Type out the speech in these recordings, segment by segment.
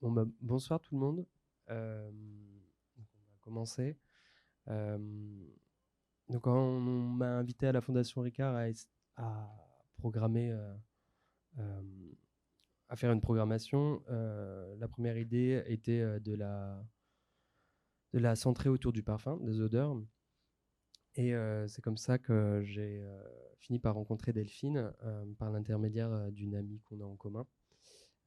Bah, bonsoir tout le monde. Euh, on va commencer. Euh, on, m'a invité à la Fondation Ricard à, à programmer, euh, à faire une programmation. la première idée était de la, de la centrer autour du parfum, des odeurs. Et c'est comme ça que j'ai fini par rencontrer Delphine par l'intermédiaire d'une amie qu'on a en commun.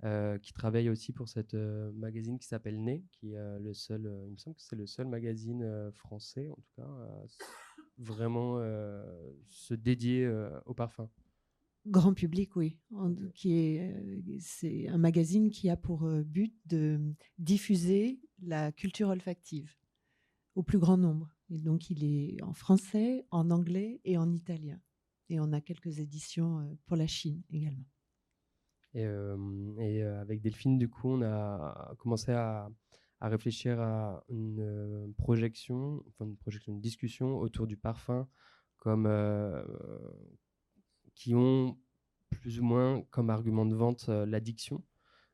Euh, qui travaille aussi pour cette euh, magazine qui s'appelle Né, qui est le seul, euh, il me semble que c'est le seul magazine français, en tout cas, vraiment se dédier au parfum. Grand public, oui. qui est, c'est un magazine qui a pour but de diffuser la culture olfactive au plus grand nombre. Et donc, il est en français, en anglais et en italien. Et on a quelques éditions pour la Chine également. Et, avec Delphine, du coup, on a commencé à, à réfléchir à une projection, enfin une projection, une discussion autour du parfum, comme qui ont plus ou moins comme argument de vente l'addiction.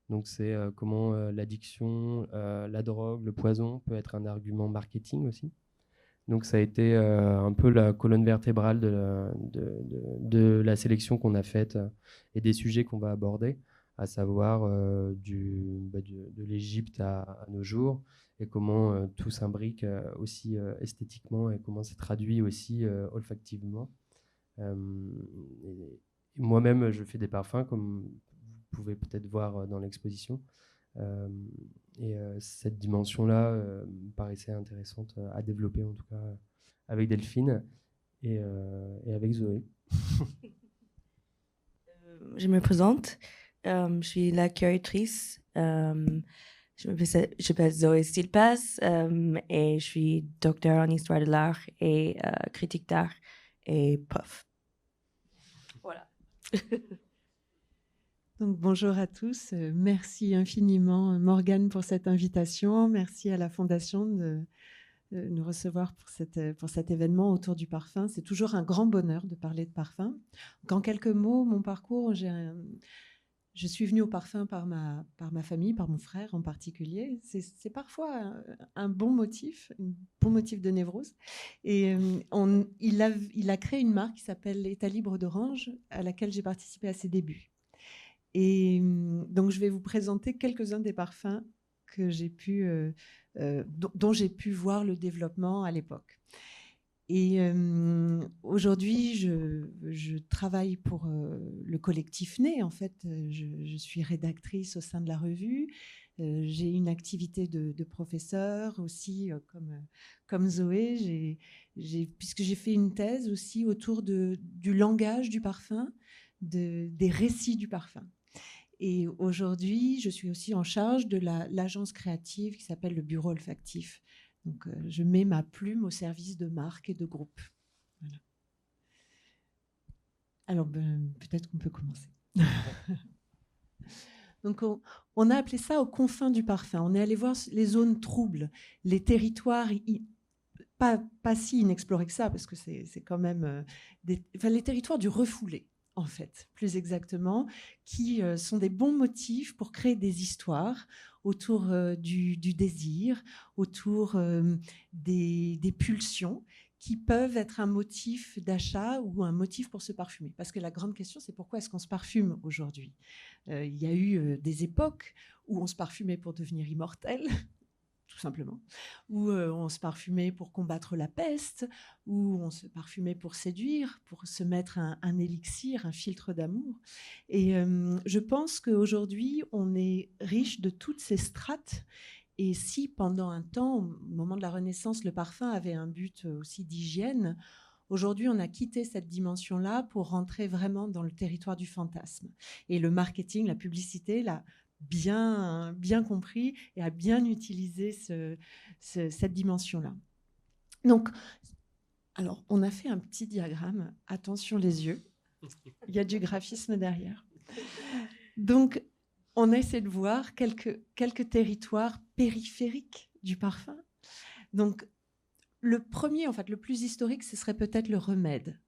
Donc c'est comment l'addiction, la drogue, le poison peut être un argument marketing aussi. Donc ça a été euh, un peu la colonne vertébrale de la, sélection qu'on a faite euh, et des sujets qu'on va aborder, à savoir euh, bah, de l'Égypte à, nos jours et comment tout s'imbrique aussi esthétiquement et comment c'est traduit aussi olfactivement. Moi-même, je fais des parfums, comme vous pouvez peut-être voir dans l'exposition. Euh, et euh, cette dimension-là euh, me paraissait intéressante à développer, en tout cas avec Delphine et, avec Zoé. je me présente. je suis la curatrice. je m'appelle Zoé Stilpas et je suis docteur en histoire de l'art et critique d'art et prof. Voilà. Donc, bonjour à tous. Euh, merci infiniment, euh, Morgane, pour cette invitation. Merci à la Fondation de, nous recevoir pour, euh, cet événement autour du parfum. C'est toujours un grand bonheur de parler de parfum. en quelques mots, mon parcours, je suis venue au parfum par ma, par ma famille, par mon frère en particulier. C'est parfois un, bon motif, un bon motif de névrose. Et il, a, il a créé une marque qui s'appelle État libre d'Orange, à laquelle j'ai participé à ses débuts. Et mmh, donc, je vais vous présenter quelques-uns des parfums euh, euh, dont, j'ai pu voir le développement à l'époque. Et aujourd'hui, je, travaille pour euh, le collectif Né. En fait, je, suis rédactrice au sein de la revue. j'ai une activité de, de professeur aussi, comme, Zoé, puisque j'ai fait une thèse aussi autour du langage du parfum, de, des récits du parfum. Et aujourd'hui, je suis aussi en charge de l'agence créative qui s'appelle le Bureau olfactif. Donc, euh, je mets ma plume au service de marques et de groupes. Alors, ben, peut-être qu'on peut commencer. Donc, on, a appelé ça aux confins du parfum. On est allé voir les zones troubles, les territoires pas, si inexplorés que ça, parce que c'est quand même euh, les territoires du refoulé en fait, plus exactement, qui euh, sont des bons motifs pour créer des histoires autour euh, du, désir, autour euh, des, pulsions, qui peuvent être un motif d'achat ou un motif pour se parfumer. Parce que la grande question, c'est pourquoi est-ce qu'on se parfume aujourd'hui? Il y a eu des époques où on se parfumait pour devenir immortel, tout simplement, où euh, on se parfumait pour combattre la peste, où on se parfumait pour séduire, pour se mettre un, élixir, un filtre d'amour. Et euh, je pense qu'aujourd'hui, on est riche de toutes ces strates. Et si pendant un temps, au moment de la Renaissance, le parfum avait un but aussi d'hygiène, Aujourd'hui, on a quitté cette dimension-là pour rentrer vraiment dans le territoire du fantasme. Et le marketing, la publicité, la bien, compris et a bien utilisé cette dimension-là. Donc, alors, on a fait un petit diagramme. Attention les yeux. Il y a du graphisme derrière. Donc, on a essayé de voir quelques territoires périphériques du parfum. Donc, le premier, en fait, le plus historique, ce serait peut-être le remède.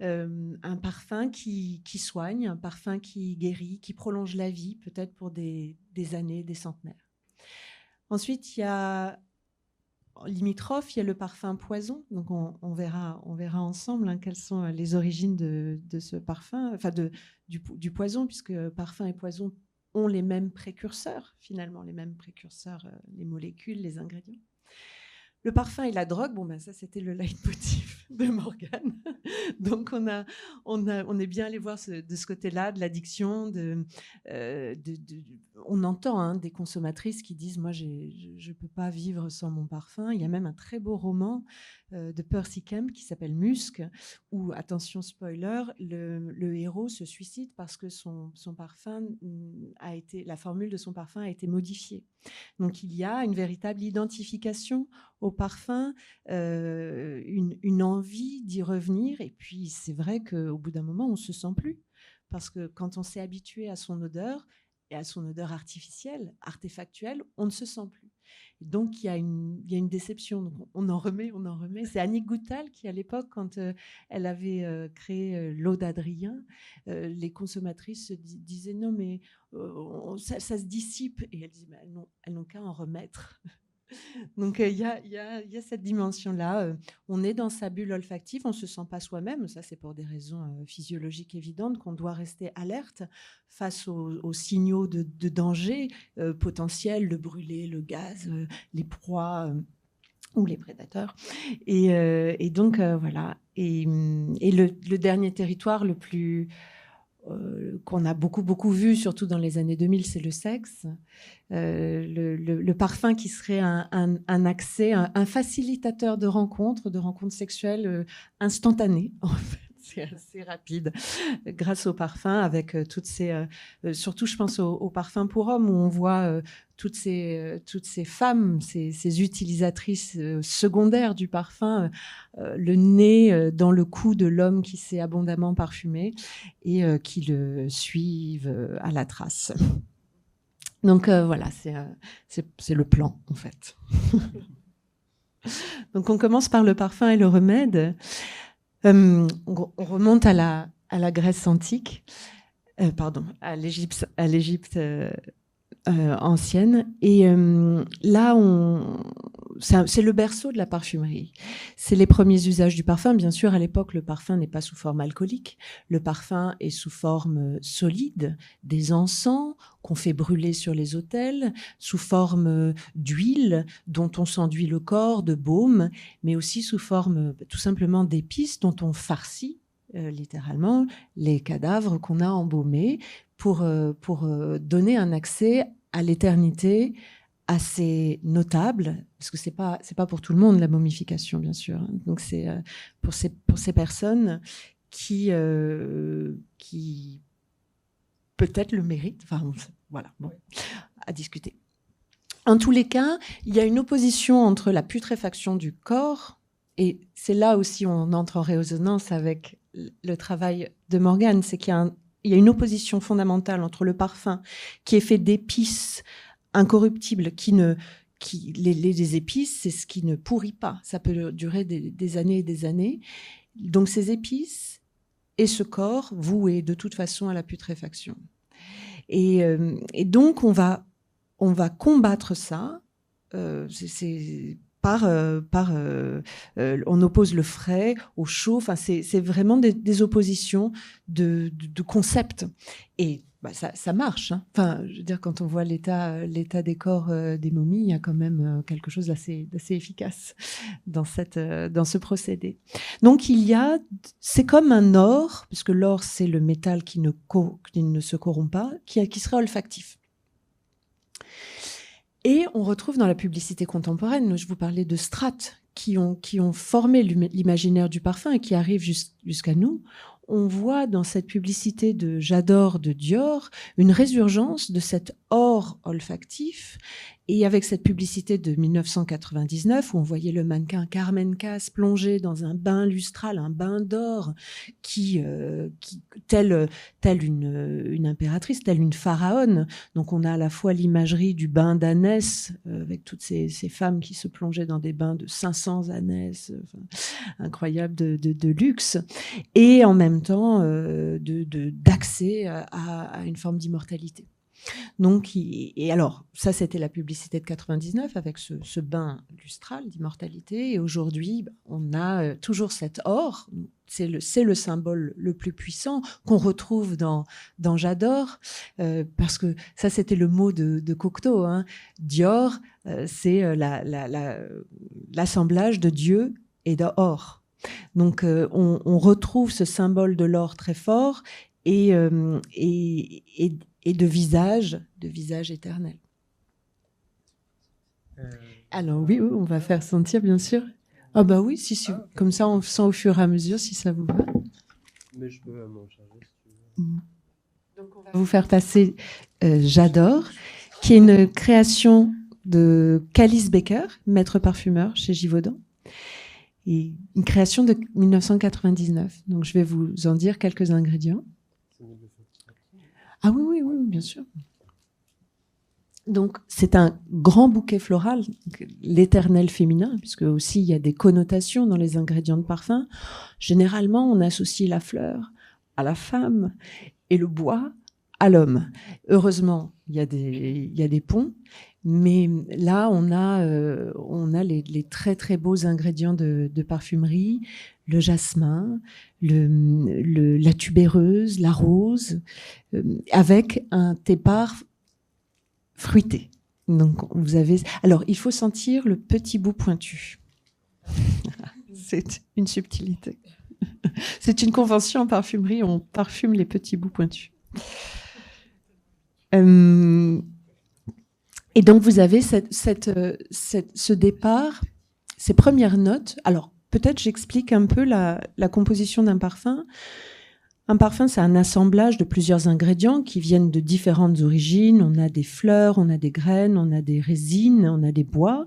Un parfum qui, qui, soigne, un parfum qui guérit, qui prolonge la vie, peut-être pour des, des, années, des centenaires. Ensuite, il y a limitrophe, il y a le parfum poison. Donc on, verra, on verra ensemble hein, quelles sont les origines de, de ce parfum, enfin de, du, du, poison, puisque parfum et poison ont les mêmes précurseurs, finalement, les mêmes précurseurs, les molécules, les ingrédients. Le parfum et la drogue, bon ben ça c'était le leitmotiv de Morgane. Donc on a, on a, on est bien allé voir de ce côté-là de l'addiction. Euh, on entend hein, des consommatrices qui disent moi je ne peux pas vivre sans mon parfum. Il y a même un très beau roman euh, de Percy Kemp qui s'appelle Musc, où attention spoiler, le, le, héros se suicide parce que son, son parfum a été, la formule de son parfum a été modifiée. Donc il y a une véritable identification au parfum, euh, une, envie d'y revenir. Et puis c'est vrai qu'au bout d'un moment, on se sent plus. Parce que quand on s'est habitué à son odeur et à son odeur artificielle, artefactuelle, on ne se sent plus. donc il y, a une, y a une déception. on en remet, on en remet. C'est Annie Goutal qui, à l'époque, quand euh, elle avait euh, créé l'eau d'Adrien, les consommatrices se disaient non mais ça, se dissipe. Et elle disait elles n'ont qu'à en remettre. Donc il y, a, cette dimension-là. on est dans sa bulle olfactive, on ne se sent pas soi-même. Ça, c'est pour des raisons physiologiques évidentes qu'on doit rester alerte face aux, signaux de, danger potentiels, le brûler, le gaz, les proies ou les prédateurs. Et, donc voilà. Et, mmh, le, dernier territoire le plus euh, qu'on a beaucoup, beaucoup vu, surtout dans les années 2000, c'est le sexe. Euh, le, parfum qui serait un, accès, un, facilitateur de rencontres, de rencontres sexuelles euh, instantanées, en fait c'est assez rapide. Grâce au parfum avec euh, toutes ces euh, euh, surtout je pense au, parfum pour hommes où on voit toutes ces toutes ces femmes ces, utilisatrices secondaires du parfum le nez dans le cou de l'homme qui s'est abondamment parfumé et qui le suivent à la trace. Donc voilà c'est le plan en fait. Donc on commence par le parfum et le remède euh, on, remonte à la, Grèce antique, euh, pardon, à l'Égypte, l'Égypte euh, ancienne. Et là, on, c'est le berceau de la parfumerie. C'est les premiers usages du parfum. Bien sûr, à l'époque, le parfum n'est pas sous forme alcoolique. Le parfum est sous forme solide, des encens qu'on fait brûler sur les autels, sous forme d'huile dont on s'enduit le corps, de baume, mais aussi sous forme tout simplement d'épices dont on farcit euh, littéralement les cadavres qu'on a embaumés pour, euh, pour euh, donner un accès à l'éternité, assez notable, parce que c'est pas pas pour tout le monde la momification bien sûr. Hein. Donc c'est euh, pour ces pour ces personnes qui euh, qui peut-être le méritent. Enfin voilà, bon, à discuter. En tous les cas, il y a une opposition entre la putréfaction du corps et c'est là aussi on entre en résonance avec le travail de Morgane, c'est qu'il y a une opposition fondamentale entre le parfum qui est fait d'épices incorruptible, qui ne, qui, les, épices, c'est ce qui ne pourrit pas. Ça peut durer des, années et des années. Donc ces épices et ce corps voué de toute façon à la putréfaction. Et, euh, donc on va, on va combattre ça. Euh, c'est par, euh, par on oppose le frais au chaud. Enfin, c'est vraiment des, oppositions de, de, concepts. Et bah, ça, marche. Hein. Enfin, je veux dire, quand on voit l'état, l'état des corps euh, des momies, il y a quand même euh, quelque chose d'assez, efficace dans, euh, ce procédé. Donc, il y a, c'est comme un or, puisque l'or, c'est le métal qui ne, se corrompt pas, qui, serait olfactif. Et on retrouve dans la publicité contemporaine, je vous parlais de strates qui ont formé l'imaginaire du parfum et qui arrivent jusqu'à nous on voit dans cette publicité de J'adore de Dior une résurgence de cet or olfactif et avec cette publicité de 1999 où on voyait le mannequin Carmen Cass plonger dans un bain lustral, un bain d'or, qui, euh, une, une impératrice, telle une pharaone. Donc on a à la fois l'imagerie du bain d'ânesse euh, avec toutes ces, femmes qui se plongeaient dans des bains de 500 ânesses, incroyable de, de, de, luxe, et en même temps euh, d'accès à, à une forme d'immortalité. Donc, et alors, ça, c'était la publicité de 99 avec ce, bain lustral d'immortalité. Et aujourd'hui, on a euh, toujours cet or. C'est le, le, symbole le plus puissant qu'on retrouve dans, dans J'adore, euh, parce que ça, c'était le mot de, de Cocteau. Hein. Dior, euh, c'est l'assemblage la, de Dieu et d'or. Donc, on, on, retrouve ce symbole de l'or très fort et, et, et et de visage, de visage éternel. Euh, Alors oui, on va faire sentir bien sûr. Ah bah oui, si, si. Ah, comme ça on sent au fur et à mesure si ça vous va. Mais je peux m'en charger mm. Donc on va vous faire passer euh, J'adore, qui est une création de Calice Baker, maître parfumeur chez Givaudan. Et une création de 1999. Donc je vais vous en dire quelques ingrédients. Ah oui, oui, oui, bien sûr. Donc, c'est un grand bouquet floral, l'éternel féminin, puisque aussi il y a des connotations dans les ingrédients de parfum. Généralement, on associe la fleur à la femme et le bois à l'homme. Heureusement, il y, a des, il y a des ponts, mais là, on a, euh, on a les, très très beaux ingrédients de parfumerie, le jasmin, la tubéreuse, la rose, euh, avec un tépar fruité. Donc vous avez. Alors il faut sentir le petit bout pointu. C'est une subtilité. C'est une convention en parfumerie. On parfume les petits bouts pointus. Euh, et donc vous avez cette, ce départ, ces premières notes. Alors peut-être j'explique un peu la, composition d'un parfum. Un parfum, c'est un assemblage de plusieurs ingrédients qui viennent de différentes origines. On a des fleurs, on a des graines, on a des résines, on a des bois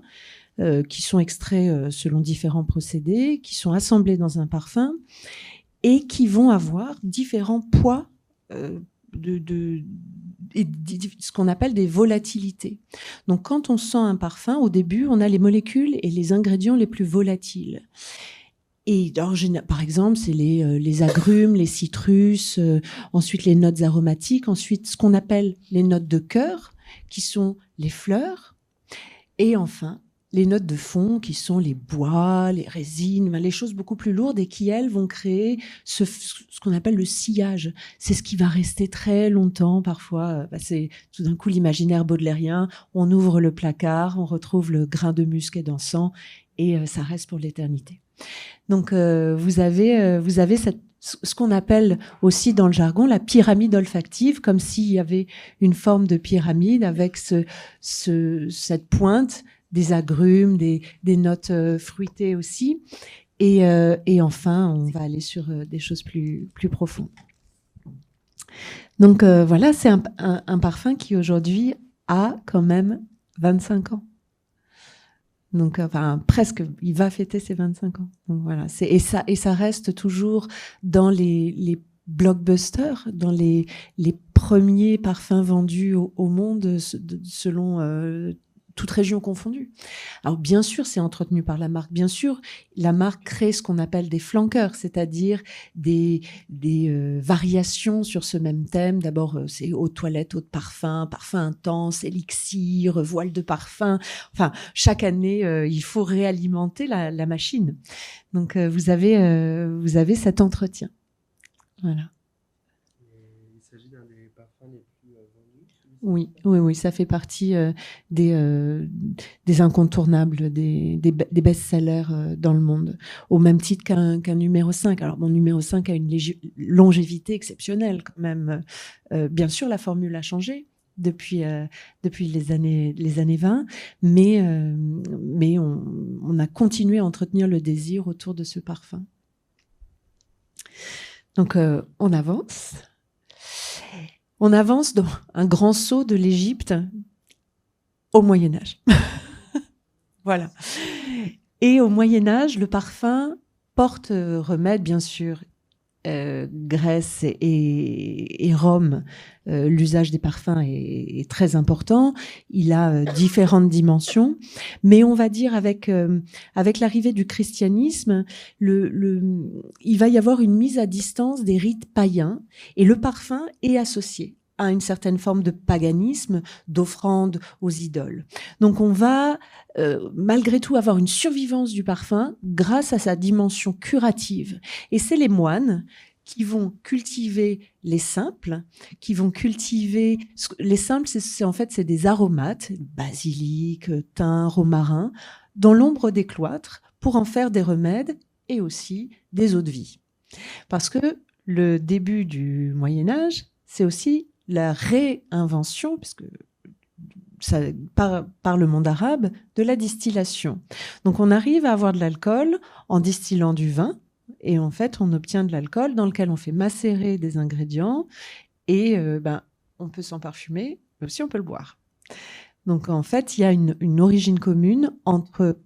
euh, qui sont extraits euh, selon différents procédés, qui sont assemblés dans un parfum et qui vont avoir différents poids euh, de, de, ce qu'on appelle des volatilités. Donc quand on sent un parfum, au début, on a les molécules et les ingrédients les plus volatiles. Et par exemple, c'est les, euh, les, agrumes, les citrus, euh, ensuite les notes aromatiques, ensuite ce qu'on appelle les notes de cœur, qui sont les fleurs, et enfin les notes de fond qui sont les bois, les résines, les choses beaucoup plus lourdes et qui, elles, vont créer ce, qu'on appelle le sillage. C'est ce qui va rester très longtemps parfois. Euh, bah, c'est tout d'un coup l'imaginaire baudelairien. On ouvre le placard, on retrouve le grain de musc et d'encens et euh, ça reste pour l'éternité. Donc euh, vous avez, vous avez ce qu'on appelle aussi dans le jargon la pyramide olfactive, comme s'il y avait une forme de pyramide avec ce, ce, cette pointe des agrumes, des, notes euh, fruitées aussi. Et, euh, et, enfin, on va aller sur euh, des choses plus, plus profondes. Donc voilà, c'est un, parfum qui aujourd'hui a quand même 25 ans. Donc, enfin, presque, il va fêter ses 25 ans. Voilà, et ça et ça reste toujours dans les, blockbusters, dans les, les premiers parfums vendus au, monde selon toute région confondue. Alors bien sûr, c'est entretenu par la marque. Bien sûr, la marque crée ce qu'on appelle des flanqueurs, c'est-à-dire des, des euh, variations sur ce même thème. D'abord, euh, c'est eau de toilette, eau de parfum, parfum intense, élixir, voile de parfum. Enfin, chaque année, euh, il faut réalimenter la, la machine. Donc, vous avez vous avez cet entretien. Voilà. Oui, oui, oui, ça fait partie euh, des, euh, des incontournables, des, best-sellers euh, dans le monde, au même titre qu'un numéro 5. Alors, mon numéro 5 a une longévité exceptionnelle quand même. bien sûr, la formule a changé depuis, depuis les, années, les années 20, mais, mais on a continué à entretenir le désir autour de ce parfum. Donc, on avance. On avance dans un grand saut de l'Égypte au Moyen Âge. voilà. Et au Moyen Âge, le parfum porte remède, bien sûr, euh, Grèce et, Rome, euh, l'usage des parfums est, très important. Il a euh, différentes dimensions, mais on va dire avec avec l'arrivée du christianisme, le, il va y avoir une mise à distance des rites païens et le parfum est associé à une certaine forme de paganisme, d'offrande aux idoles. Donc on va malgré tout avoir une survivance du parfum grâce à sa dimension curative. Et c'est les moines qui vont cultiver les simples, qui vont cultiver les simples, c'est en fait c'est des aromates, basilic, thym, romarin, dans l'ombre des cloîtres pour en faire des remèdes et aussi des eaux de vie. Parce que le début du Moyen Âge, c'est aussi la réinvention, puisque ça, par, le monde arabe, de la distillation. Donc on arrive à avoir de l'alcool en distillant du vin, et en fait, on obtient de l'alcool dans lequel on fait macérer des ingrédients et euh, ben, on peut s'en parfumer, mais aussi on peut le boire. Donc en fait, il y a une, origine commune entre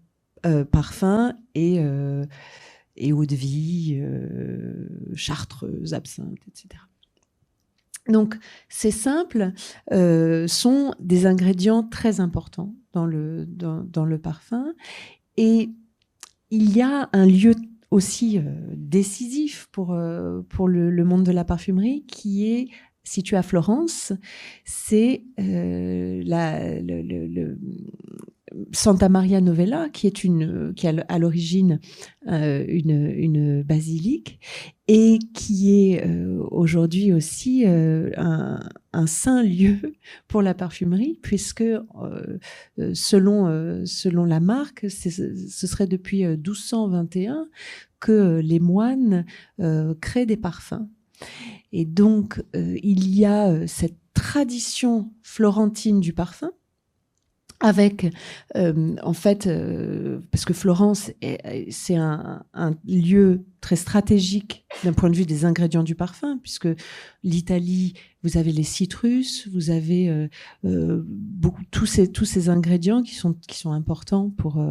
euh, parfum et, euh, et eau de vie, chartreuse, absinthe, etc. Donc ces simples sont des ingrédients très importants dans le, dans, le parfum et il y a un lieu aussi euh, décisif pour, euh, pour le, monde de la parfumerie, qui est situé à Florence. C'est euh, la, Santa Maria Novella, qui est une, qui a à l'origine une, une, basilique et qui est aujourd'hui aussi un, un, saint lieu pour la parfumerie, puisque selon, selon la marque, ce serait depuis 1221 que les moines créent des parfums. Et donc, il y a cette tradition florentine du parfum avec, euh, en fait, euh, parce que Florence, c'est un, lieu très stratégique d'un point de vue des ingrédients du parfum, puisque l'Italie, vous avez les citrus, vous avez euh, beaucoup, tous, ces, tous ces ingrédients qui sont, qui sont importants pour,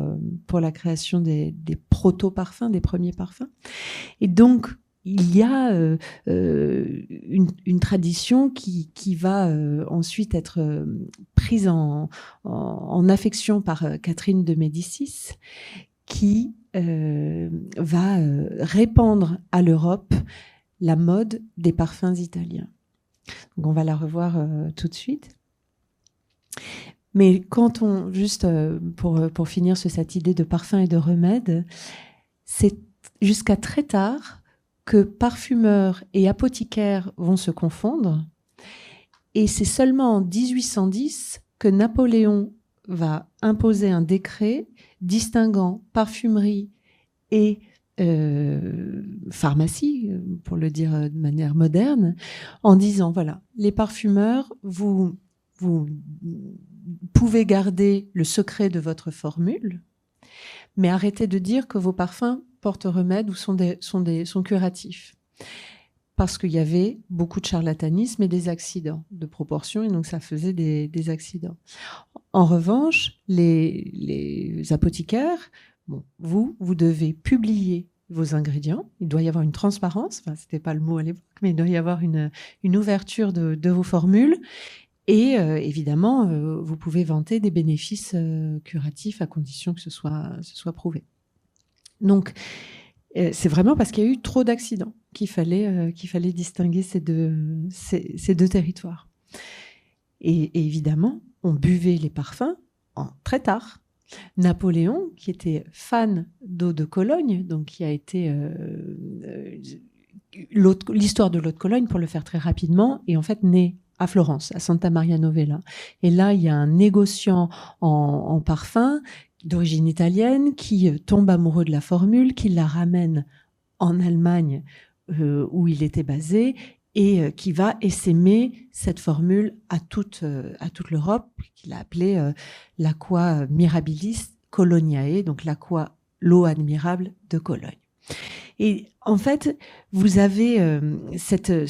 pour la création des, des proto-parfums, des premiers parfums. Et donc, il y a euh, euh, une, tradition qui, va euh, ensuite être prise en, affection par Catherine de Médicis, qui va répandre à l'Europe la mode des parfums italiens. Donc on va la revoir tout de suite. Mais quand on, juste pour, pour finir sur cette idée de parfum et de remède, c'est jusqu'à très tard que parfumeurs et apothicaires vont se confondre. Et c'est seulement en 1810 que Napoléon va imposer un décret distinguant parfumerie et euh, pharmacie, pour le dire de manière moderne, en disant, voilà, les parfumeurs, vous, vous pouvez garder le secret de votre formule, mais arrêtez de dire que vos parfums portent-remèdes ou sont, sont, curatifs. Parce qu'il y avait beaucoup de charlatanisme et des accidents de proportion, et donc ça faisait des, accidents. En revanche, les, apothicaires, bon, vous, vous devez publier vos ingrédients. Il doit y avoir une transparence, enfin, ce n'était pas le mot à l'époque, mais il doit y avoir une, ouverture de, de, vos formules. Et euh, évidemment, euh, vous pouvez vanter des bénéfices euh, curatifs à condition que ce soit, ce soit prouvé. Donc, euh, c'est vraiment parce qu'il y a eu trop d'accidents qu'il fallait, euh, fallait distinguer ces deux, ces, deux territoires. Et, évidemment, on buvait les parfums en, très tard. Napoléon, qui était fan d'eau de Cologne, donc qui a été euh, l'histoire de l'eau de Cologne, pour le faire très rapidement, est en fait né à Florence, à Santa Maria Novella. Et là, il y a un négociant en, en parfum d'origine italienne qui euh, tombe amoureux de la formule, qui la ramène en Allemagne euh, où il était basé et euh, qui va essaimer cette formule à toute, toute l'Europe, qu'il a appelée l'aqua mirabilis coloniae, donc l'aqua, l'eau admirable de Cologne. Et en fait, vous avez cette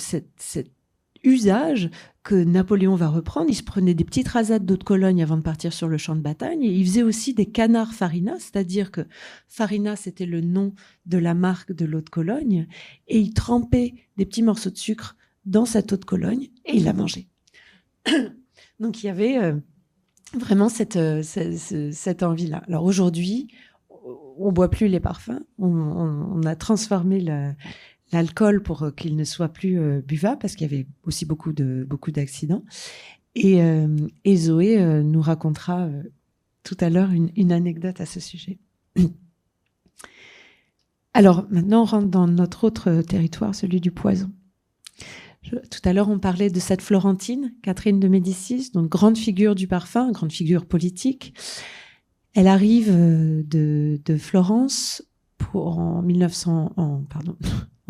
usage que Napoléon va reprendre. Il se prenait des petites rasades d'eau de Cologne avant de partir sur le champ de bataille. Il faisait aussi des canards farina, c'est-à-dire que farina, c'était le nom de la marque de l'eau de Cologne. Et il trempait des petits morceaux de sucre dans cette eau de Cologne et il la mangeait. Donc il y avait euh, vraiment cette, euh, cette, envie-là. Alors aujourd'hui, on boit plus les parfums, on, a transformé l'alcool pour qu'il ne soit plus euh, buvable parce qu'il y avait aussi beaucoup de beaucoup d'accidents. Et, et, Zoé nous racontera tout à l'heure une, anecdote à ce sujet. Alors maintenant, on rentre dans notre autre territoire, celui du poison tout à l'heure, on parlait de cette Florentine, Catherine de Médicis, donc grande figure du parfum, grande figure politique. Elle arrive euh, de, Florence pour en 1900, pardon,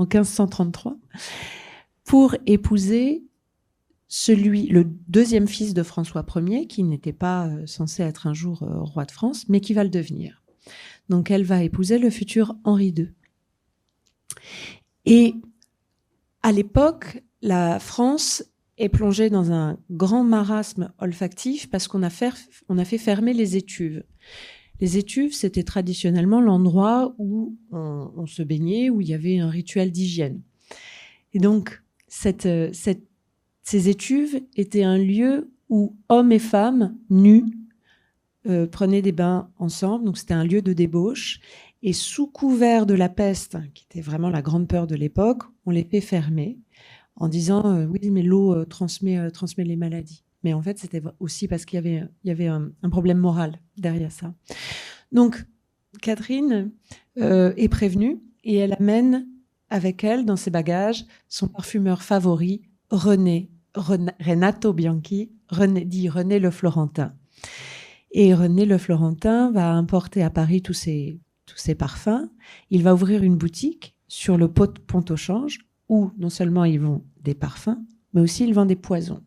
en 1533 pour épouser celui, le deuxième fils de François Ier, qui n'était pas euh, censé être un jour euh, roi de France, mais qui va le devenir. Donc elle va épouser le futur Henri II. Et à l'époque, la France est plongée dans un grand marasme olfactif parce qu'on a, fait, fermer les étuves. Les étuves, c'était traditionnellement l'endroit où on, se baignait, où il y avait un rituel d'hygiène. Et donc, ces étuves étaient un lieu où hommes et femmes nus euh, prenaient des bains ensemble. Donc, c'était un lieu de débauche. Et sous couvert de la peste, qui était vraiment la grande peur de l'époque, on les fait fermer en disant euh, oui, mais l'eau euh, euh, transmet les maladies. Mais en fait, c'était aussi parce qu'il y avait, un, problème moral derrière ça. Donc, Catherine est prévenue et elle amène avec elle dans ses bagages son parfumeur favori, René, Renato Bianchi, René, dit René le Florentin. Et René le Florentin va importer à Paris tous ses parfums. Il va ouvrir une boutique sur le pont au change où non seulement ils vendent des parfums, mais aussi ils vendent des poisons.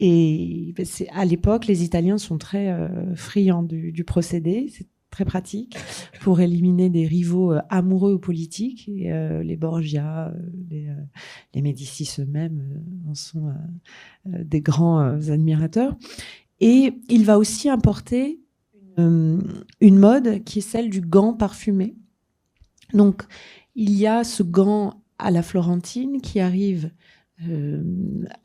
Et ben, à l'époque, les Italiens sont très euh, friands du, procédé. C'est très pratique pour éliminer des rivaux euh, amoureux ou politiques. Euh, les Borgia, les Médicis eux-mêmes en sont des grands admirateurs. Et il va aussi importer une mode qui est celle du gant parfumé. Donc, il y a ce gant à la Florentine qui arrive euh,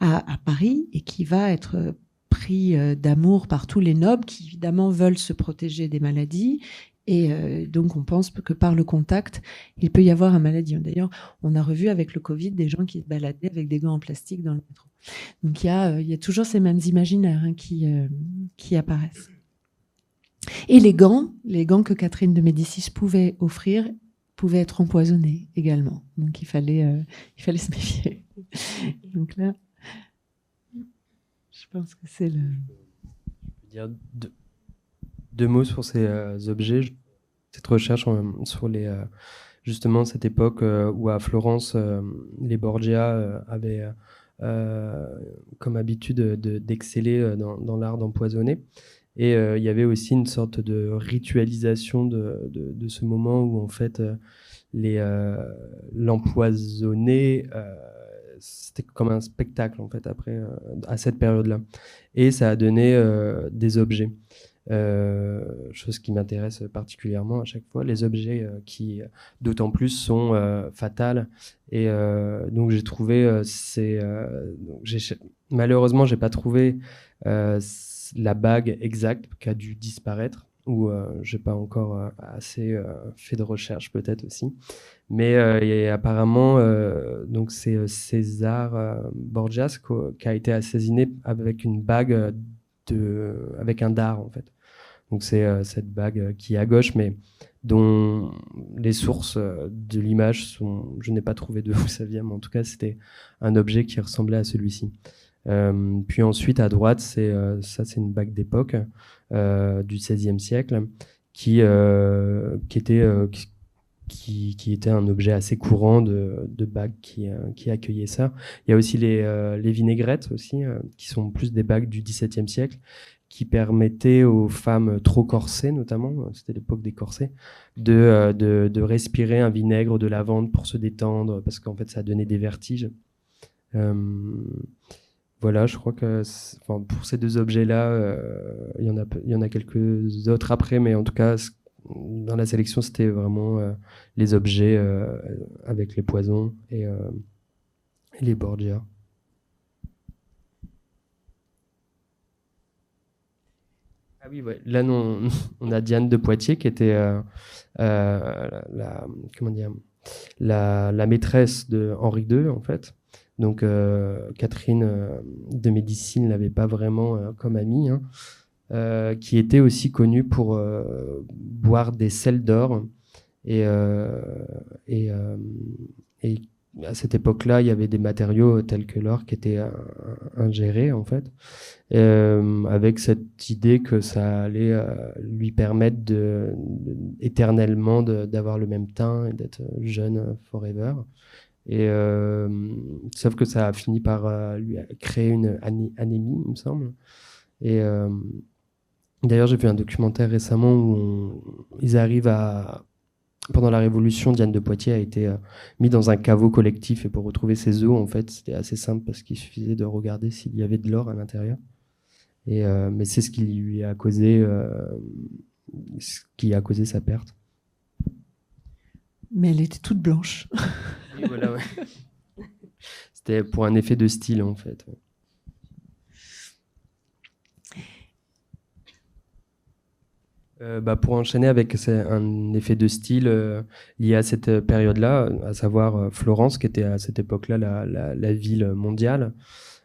à, Paris et qui va être pris euh, d'amour par tous les nobles qui évidemment veulent se protéger des maladies. Et euh, donc on pense que par le contact, il peut y avoir un maladie. D'ailleurs, on a revu avec le Covid des gens qui se baladaient avec des gants en plastique dans le métro. Donc il y a, y a toujours ces mêmes imaginaires hein, qui, qui apparaissent. Et les gants, les gants que Catherine de Médicis pouvait offrir, pouvait être empoisonné également. Donc il fallait, il fallait se méfier. Donc là, je pense que c'est le. Je dire deux, mots sur ces euh, objets. Cette recherche sur les, euh, justement cette époque où à Florence, les Borgia avaient comme habitude d'exceller dans, l'art d'empoisonner. Et euh, il y avait aussi une sorte de ritualisation de, ce moment où en fait euh, les euh, l'empoisonner c'était comme un spectacle en fait après à cette période-là. Et ça a donné des objets. Chose qui m'intéresse particulièrement à chaque fois les objets qui d'autant plus sont fatales et donc j'ai trouvé c'est malheureusement j'ai pas trouvé la bague exacte qui a dû disparaître ou euh, j'ai pas encore euh, assez euh, fait de recherche peut-être aussi. Mais apparemment, donc c'est César Borgias qui a été assassiné avec une bague de, avec un dard en fait. Donc c'est cette bague qui est à gauche, mais dont les sources de l'image sont, je n'ai pas trouvé de où ça vient, mais en tout cas c'était un objet qui ressemblait à celui-ci. Euh, puis ensuite, à droite, c'est euh, ça, c'est une bague d'époque euh, du XVIe siècle qui, qui était qui, était un objet assez courant de, de qui, qui accueillait ça. Il y a aussi les, les vinaigrettes aussi, qui sont plus des bagues du XVIIe siècle, qui permettaient aux femmes trop corsées, notamment, c'était l'époque des corsets, de, de, respirer un vinaigre de lavande pour se détendre, parce qu'en fait, ça donnait des vertiges. voilà, je crois que pour ces deux objets-là, il y en a, y en a quelques autres après, mais en tout cas, dans la sélection, c'était vraiment les objets avec les poisons et, et les Borgia. Ah oui, là, non, on a Diane de Poitiers qui était euh, euh, la, comment dire, la, maîtresse de Henri II, en fait. Donc, euh, Catherine de Médicine l'avait pas vraiment comme amie, hein, qui était aussi connue pour boire des sels d'or et, et, à cette époque-là, il y avait des matériaux tels que l'or qui étaient ingérés en fait, euh, avec cette idée que ça allait euh, lui permettre de, éternellement d'avoir le même teint et d'être jeune forever. Euh, sauf que ça a fini par lui créer une anémie, il me semble. Et d'ailleurs, j'ai vu un documentaire récemment où ils arrivent à pendant la Révolution, Diane de Poitiers a été euh, mis dans un caveau collectif et pour retrouver ses os, en fait, c'était assez simple parce qu'il suffisait de regarder s'il y avait de l'or à l'intérieur. Et euh, mais c'est ce qui lui a causé, euh, ce qui a causé sa perte. Mais elle était toute blanche. Oui, voilà, ouais. C'était pour un effet de style, en fait. Euh, bah, pour enchaîner avec un effet de style euh, lié à cette période-là, à savoir euh, Florence, qui était à cette époque-là la, la, ville mondiale,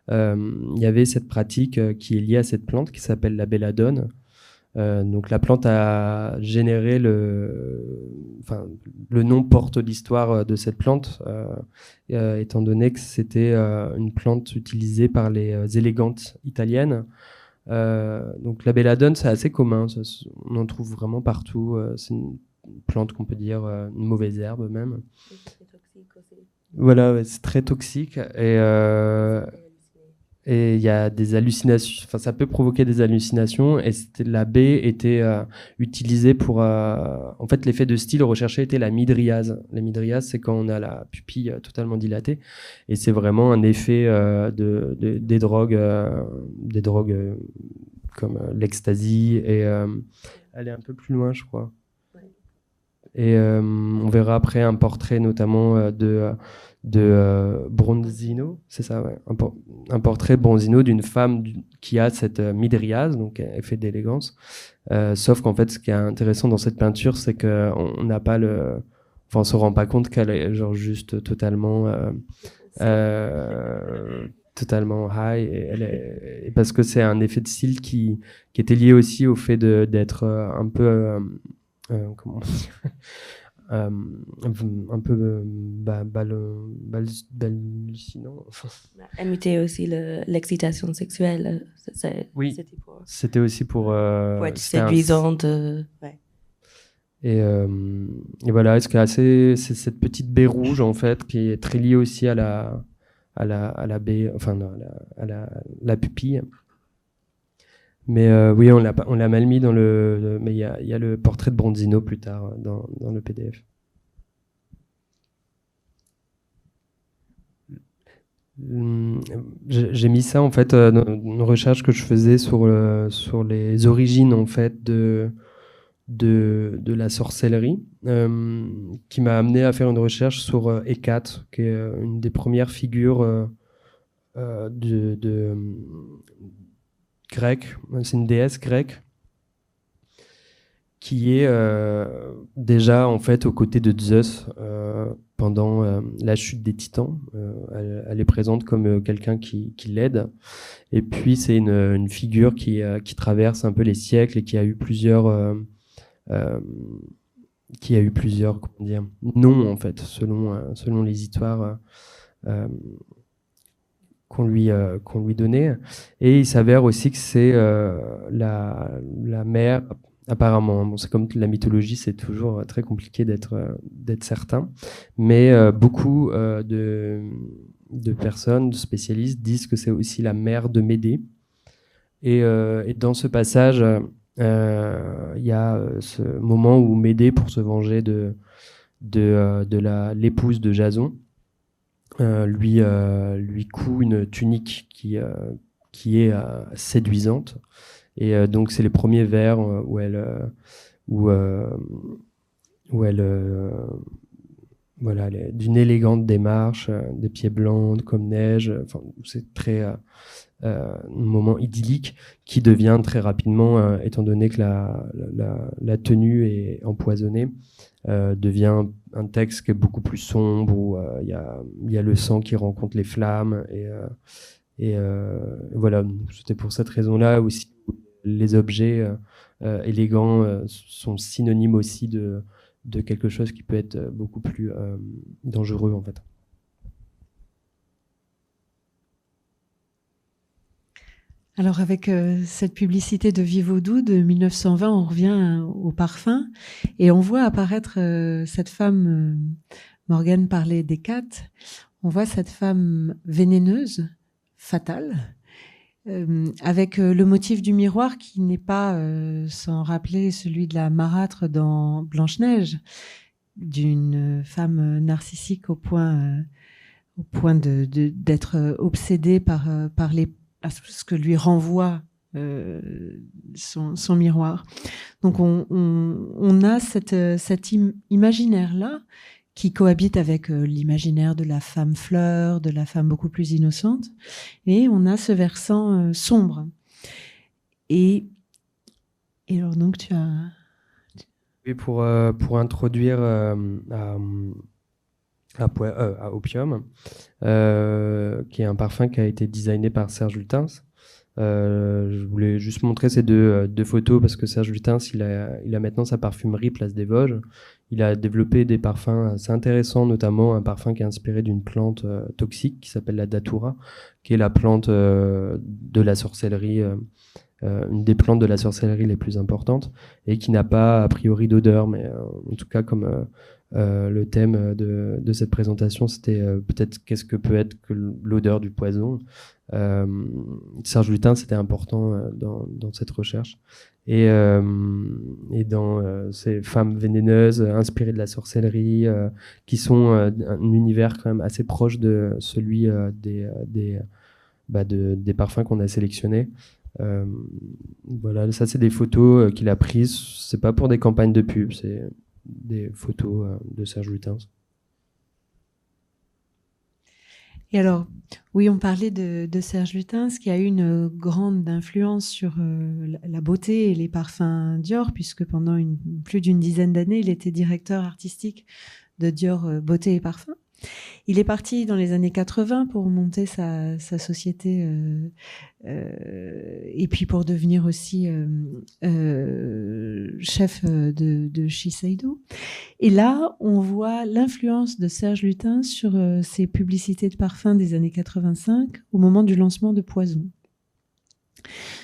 il y avait cette pratique qui est liée à cette plante qui s'appelle la belladone. donc la plante a généré le, enfin le nom porte l'histoire de cette plante, étant donné que c'était une plante utilisée par les élégantes italiennes euh, donc la belladone, c'est assez commun, on en trouve vraiment partout. Euh, c'est une plante qu'on peut dire euh, une mauvaise herbe même. Voilà, c'est très toxique et et il y a des hallucinations, enfin ça peut provoquer des hallucinations et la baie était euh, utilisée pour, euh, en fait l'effet de style recherché était la midriase. La midriase c'est quand on a la pupille euh, totalement dilatée et c'est vraiment un effet de, de, des drogues, des drogues comme l'ecstasy et est un peu plus loin je crois. Et on verra après un portrait notamment de de euh, Bronzino, c'est ça, ouais, un, portrait Bronzino d'une femme qui a cette euh, midriase, donc effet d'élégance. Euh, sauf qu'en fait, ce qui est intéressant dans cette peinture, c'est qu'on n'a pas le, enfin, on se rend pas compte qu'elle est genre juste totalement, totalement high, et elle est, parce que c'est un effet de style qui, qui était lié aussi au fait d'être un peu, comment euh, un peu euh, bah, hallucinant. Imiter aussi l'excitation sexuelle. oui, c'était aussi pour, euh, être séduisante. Et, et, voilà, ce c'est cette petite baie rouge en fait qui est très liée aussi à la à la à la baie, enfin à la, à la, la pupille. Mais euh, oui, on l'a, mal mis dans le. mais il y a, le portrait de Bronzino plus tard euh, dans, le PDF. Hum, j'ai mis ça en fait euh, dans une recherche que je faisais sur, les origines en fait de, la sorcellerie, qui m'a amené à faire une recherche sur Hécate, qui est une des premières figures de, grecque, c'est une déesse grecque qui est euh, déjà en fait aux côtés de Zeus euh, pendant euh, la chute des Titans. Elle, est présente comme quelqu'un qui, l'aide. Et puis c'est une, figure qui, qui, traverse un peu les siècles et qui a eu plusieurs qui a eu plusieurs comment dire, noms en fait selon selon les histoires qu'on lui, euh, qu'on lui donnait. Et il s'avère aussi que c'est euh, la, mère, apparemment. Bon, c'est comme la mythologie, c'est toujours très compliqué d'être, euh, d'être certain. Mais beaucoup de, personnes, de spécialistes, disent que c'est aussi la mère de Médée. Et, dans ce passage, il y a ce moment où Médée, pour se venger de, de, de l'épouse de Jason, lui, lui coud une tunique qui, qui est séduisante. Et donc, c'est les premiers vers où elle, où, elle voilà, d'une élégante démarche, des pieds blancs comme neige. Enfin, c'est très euh, un moment idyllique qui devient très rapidement, euh, étant donné que la, la, tenue est empoisonnée, euh, devient un texte qui est beaucoup plus sombre où il y a, le sang qui rencontre les flammes et, et voilà c'était pour cette raison-là aussi les objets élégants sont synonymes aussi de, de quelque chose qui peut être beaucoup plus dangereux en fait. Alors avec euh, cette publicité de Vivaudou de 1920, on revient au parfum et on voit apparaître euh, cette femme, euh, Morgane parlait des quatre, on voit cette femme vénéneuse, fatale, avec le motif du miroir qui n'est pas sans rappeler celui de la marâtre dans Blanche-Neige, d'une femme narcissique au point, au point d'être obsédée par les ce que lui renvoie euh, son, miroir. Donc on, a cet imaginaire-là qui cohabite avec euh, l'imaginaire de la femme fleur, de la femme beaucoup plus innocente, et on a ce versant euh, sombre. Et, alors donc tu as... Oui, pour, pour introduire à, Opium, euh, qui est un parfum qui a été designé par Serge Lutens. Euh, je voulais juste montrer ces deux, euh, photos parce que Serge Lutens, il a, il a maintenant sa parfumerie Place des Vosges. Il a développé des parfums assez intéressants, notamment un parfum qui est inspiré d'une plante toxique qui s'appelle la datura, qui est la plante de la sorcellerie, une des plantes de la sorcellerie les plus importantes, et qui n'a pas a priori d'odeur, mais en tout cas comme euh, le thème de, de cette présentation, c'était euh, peut-être qu'est-ce que peut être que l'odeur du poison. Euh, Serge Lutin, c'était important euh, dans, cette recherche. Et, dans ces femmes vénéneuses, inspirées de la sorcellerie, qui sont un univers quand même assez proche de celui bah de, des parfums qu'on a sélectionnés. voilà, ça c'est des photos qu'il a prises. C'est pas pour des campagnes de pub, des photos euh, de Serge Lutens. Et alors, oui, on parlait de, Serge Lutens qui a eu une grande influence sur euh, la beauté et les parfums Dior, puisque pendant plus d'une dizaine d'années, il était directeur artistique de Dior euh, Beauté et Parfums. Il est parti dans les années 80 pour monter sa, société euh, euh, et puis pour devenir aussi euh, chef de, Shiseido. Et là, on voit l'influence de Serge Lutin sur ses publicités de parfums des années 85 au moment du lancement de Poison.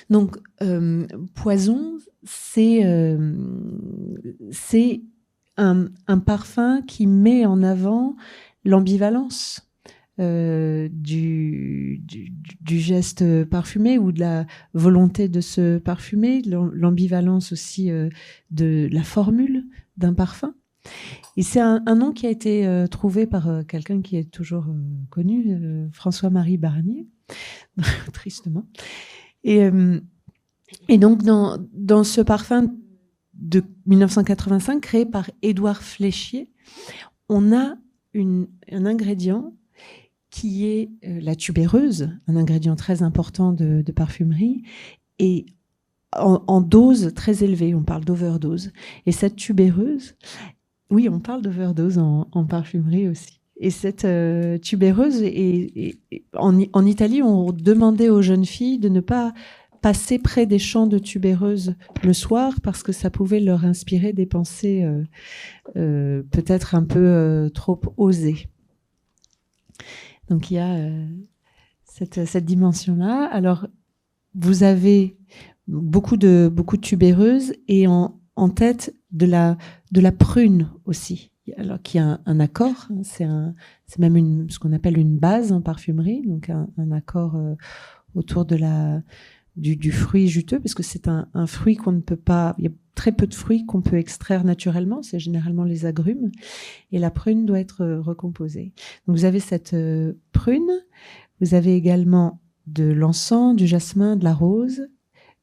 Donc, Poison, c'est un, parfum qui met en avant l'ambivalence euh, du, du, geste parfumé ou de la volonté de se parfumer, l'ambivalence aussi euh, de la formule d'un parfum. Et c'est un, nom qui a été euh, trouvé par quelqu'un qui est toujours connu, François-Marie Barnier, tristement. Et, et donc dans, dans ce parfum de 1985 créé par Édouard Fléchier, on a un ingrédient qui est euh, la tubéreuse, un ingrédient très important de, parfumerie, et en, dose très élevée, on parle d'overdose. Et cette tubéreuse, oui, on parle d'overdose en, parfumerie aussi. Et cette euh, tubéreuse, en, Italie, on demandait aux jeunes filles de ne pas passer près des champs de tubéreuses le soir parce que ça pouvait leur inspirer des pensées euh, euh, peut-être un peu euh, trop osées. Donc il y a cette, dimension-là. Alors vous avez beaucoup de beaucoup tubéreuses et en, tête de la prune aussi. Alors qui a un, accord, c'est un c'est même ce qu'on appelle une base en parfumerie, donc un accord autour de la du, fruit juteux, parce que c'est un, fruit qu'on ne peut pas. Il y a très peu de fruits qu'on peut extraire naturellement, c'est généralement les agrumes, et la prune doit être recomposée. Donc vous avez cette prune, vous avez également de l'encens, du jasmin, de la rose,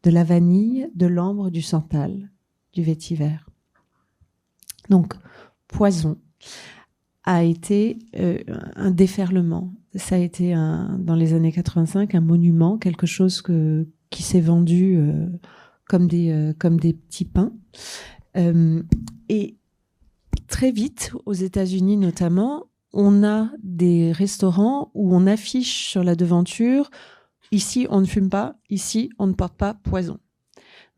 de la vanille, de l'ambre, du santal, du vétiver. Donc, poison a été euh, un déferlement. Ça a été dans les années 85 un monument, quelque chose que, qui s'est vendu euh, comme, des, euh, comme des petits pains. et très vite, aux États-Unis notamment, on a des restaurants où on affiche sur la devanture ici on ne fume pas, ici on ne porte pas poison.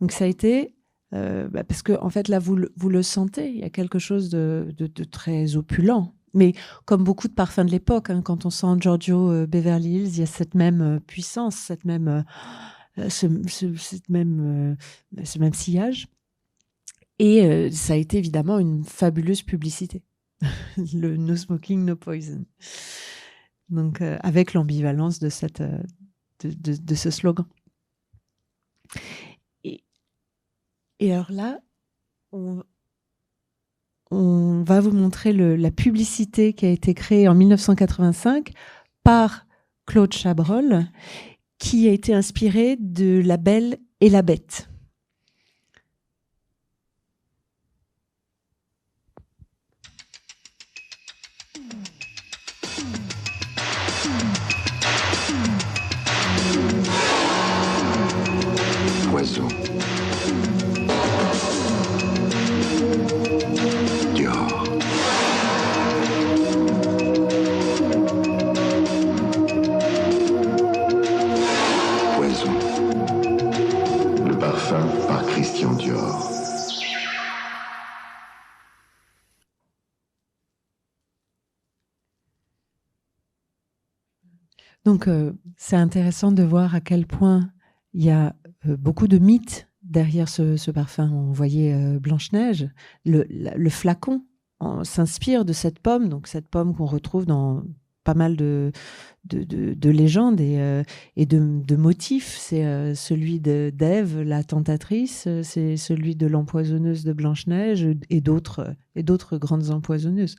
Donc ça a été euh, bah, parce que en fait là vous, vous le sentez, il y a quelque chose de, très opulent. Mais comme beaucoup de parfums de l'époque, hein, quand on sent Giorgio euh, Beverly Hills, il y a cette même euh, puissance, cette même, ce, même, ce même sillage. Et ça a été évidemment une fabuleuse publicité. le no smoking, no poison. Donc, avec l'ambivalence de cette, de, ce slogan. Et, et alors là, on, on va vous montrer le, la publicité qui a été créée en 1985 par Claude Chabrol, qui a été inspirée de La Belle et la Bête. Donc, euh, c'est intéressant de voir à quel point il y a euh, beaucoup de mythes derrière ce, parfum. On voyait euh, Blanche-Neige, le, flacon s'inspire de cette pomme, donc cette pomme qu'on retrouve dans pas mal de, de, légendes et, euh, et de, motifs. C'est euh, celui d'Ève, la tentatrice, c'est celui de l'empoisonneuse de Blanche-Neige et d'autres et d'autres grandes empoisonneuses.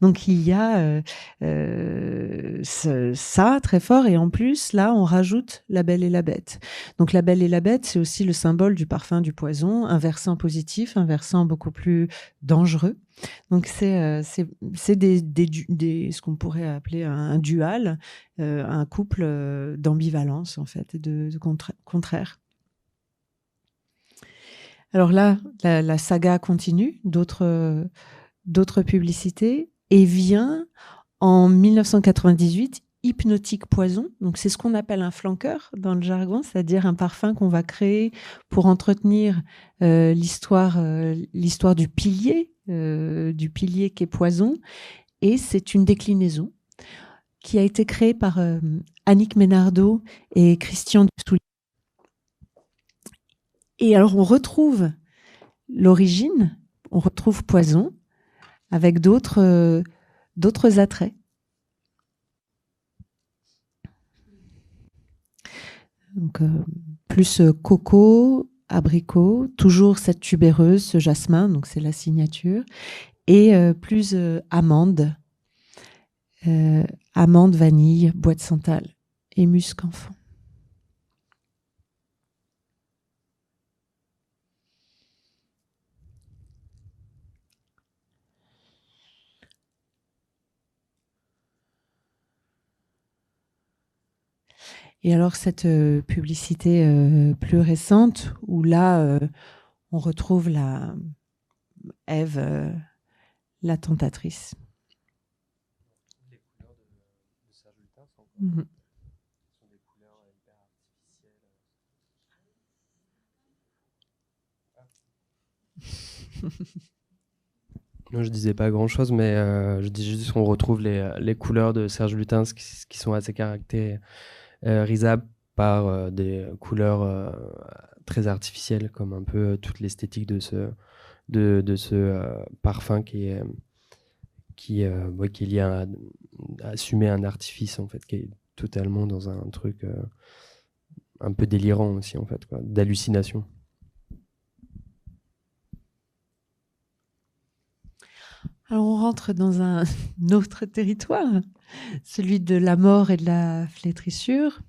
Donc il y a euh, ça très fort et en plus là on rajoute la Belle et la Bête. Donc la Belle et la Bête c'est aussi le symbole du parfum du poison, un versant positif, un versant beaucoup plus dangereux. Donc c'est c'est des, ce qu'on pourrait appeler un dual euh, un couple euh, d'ambivalence en fait, et de, contraire. Alors là, la, saga continue, d'autres publicités, et vient en 1998 Hypnotique Poison. Donc c'est ce qu'on appelle un flanqueur dans le jargon, c'est-à-dire un parfum qu'on va créer pour entretenir euh, l'histoire l'histoire du pilier, du pilier qui est poison. Et c'est une déclinaison qui a été créé par euh, Annick Ménardo et Christian Dussoulier. Et alors on retrouve l'origine, on retrouve Poison avec d'autres euh, d'autres attraits. Donc, euh, plus coco, abricot, toujours cette tubéreuse, ce jasmin, donc c'est la signature, et plus amande, euh, amande, vanille, bois de et musc enfant. Et alors cette euh, publicité euh, plus récente, où là, on retrouve la Ève, la tentatrice. Mhm. Non, je disais pas grand chose, mais euh, je dis juste qu'on retrouve les, les, couleurs de Serge Lutens qui, qui sont assez caractérisables par euh, des couleurs euh, très artificielles, comme un peu toute l'esthétique de ce, de, ce parfum qui est, qui, qui lié à, assumer un artifice en fait qui est totalement dans un truc euh, un peu délirant aussi en fait d'hallucination rentre dans un autre territoire, celui de la mort et de la flétrissure.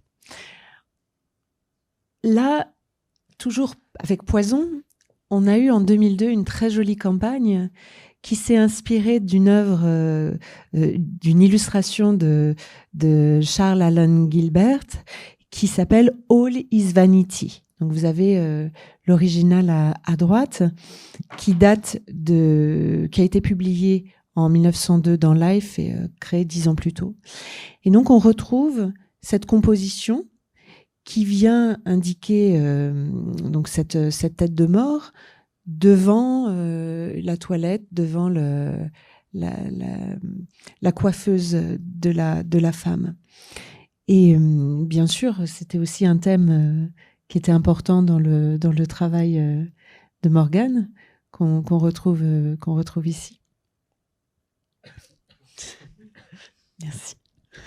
Là, toujours avec Poison, on a eu en 2002 une très jolie campagne qui s'est inspirée d'une œuvre, euh, euh, d'une illustration de, de Charles Allen Gilbert qui s'appelle All is Vanity. Donc vous avez euh, l'original à, droite qui date de, qui a été publié en 1902 dans Life et créé dix ans plus tôt. Et donc on retrouve cette composition qui vient indiquer donc cette, cette tête de mort devant euh, la toilette, devant la, la, coiffeuse de la, de la femme. Et euh, bien sûr, c'était aussi un thème euh, qui était important dans le, dans le travail de Morgane qu'on retrouve, qu'on retrouve ici. Merci.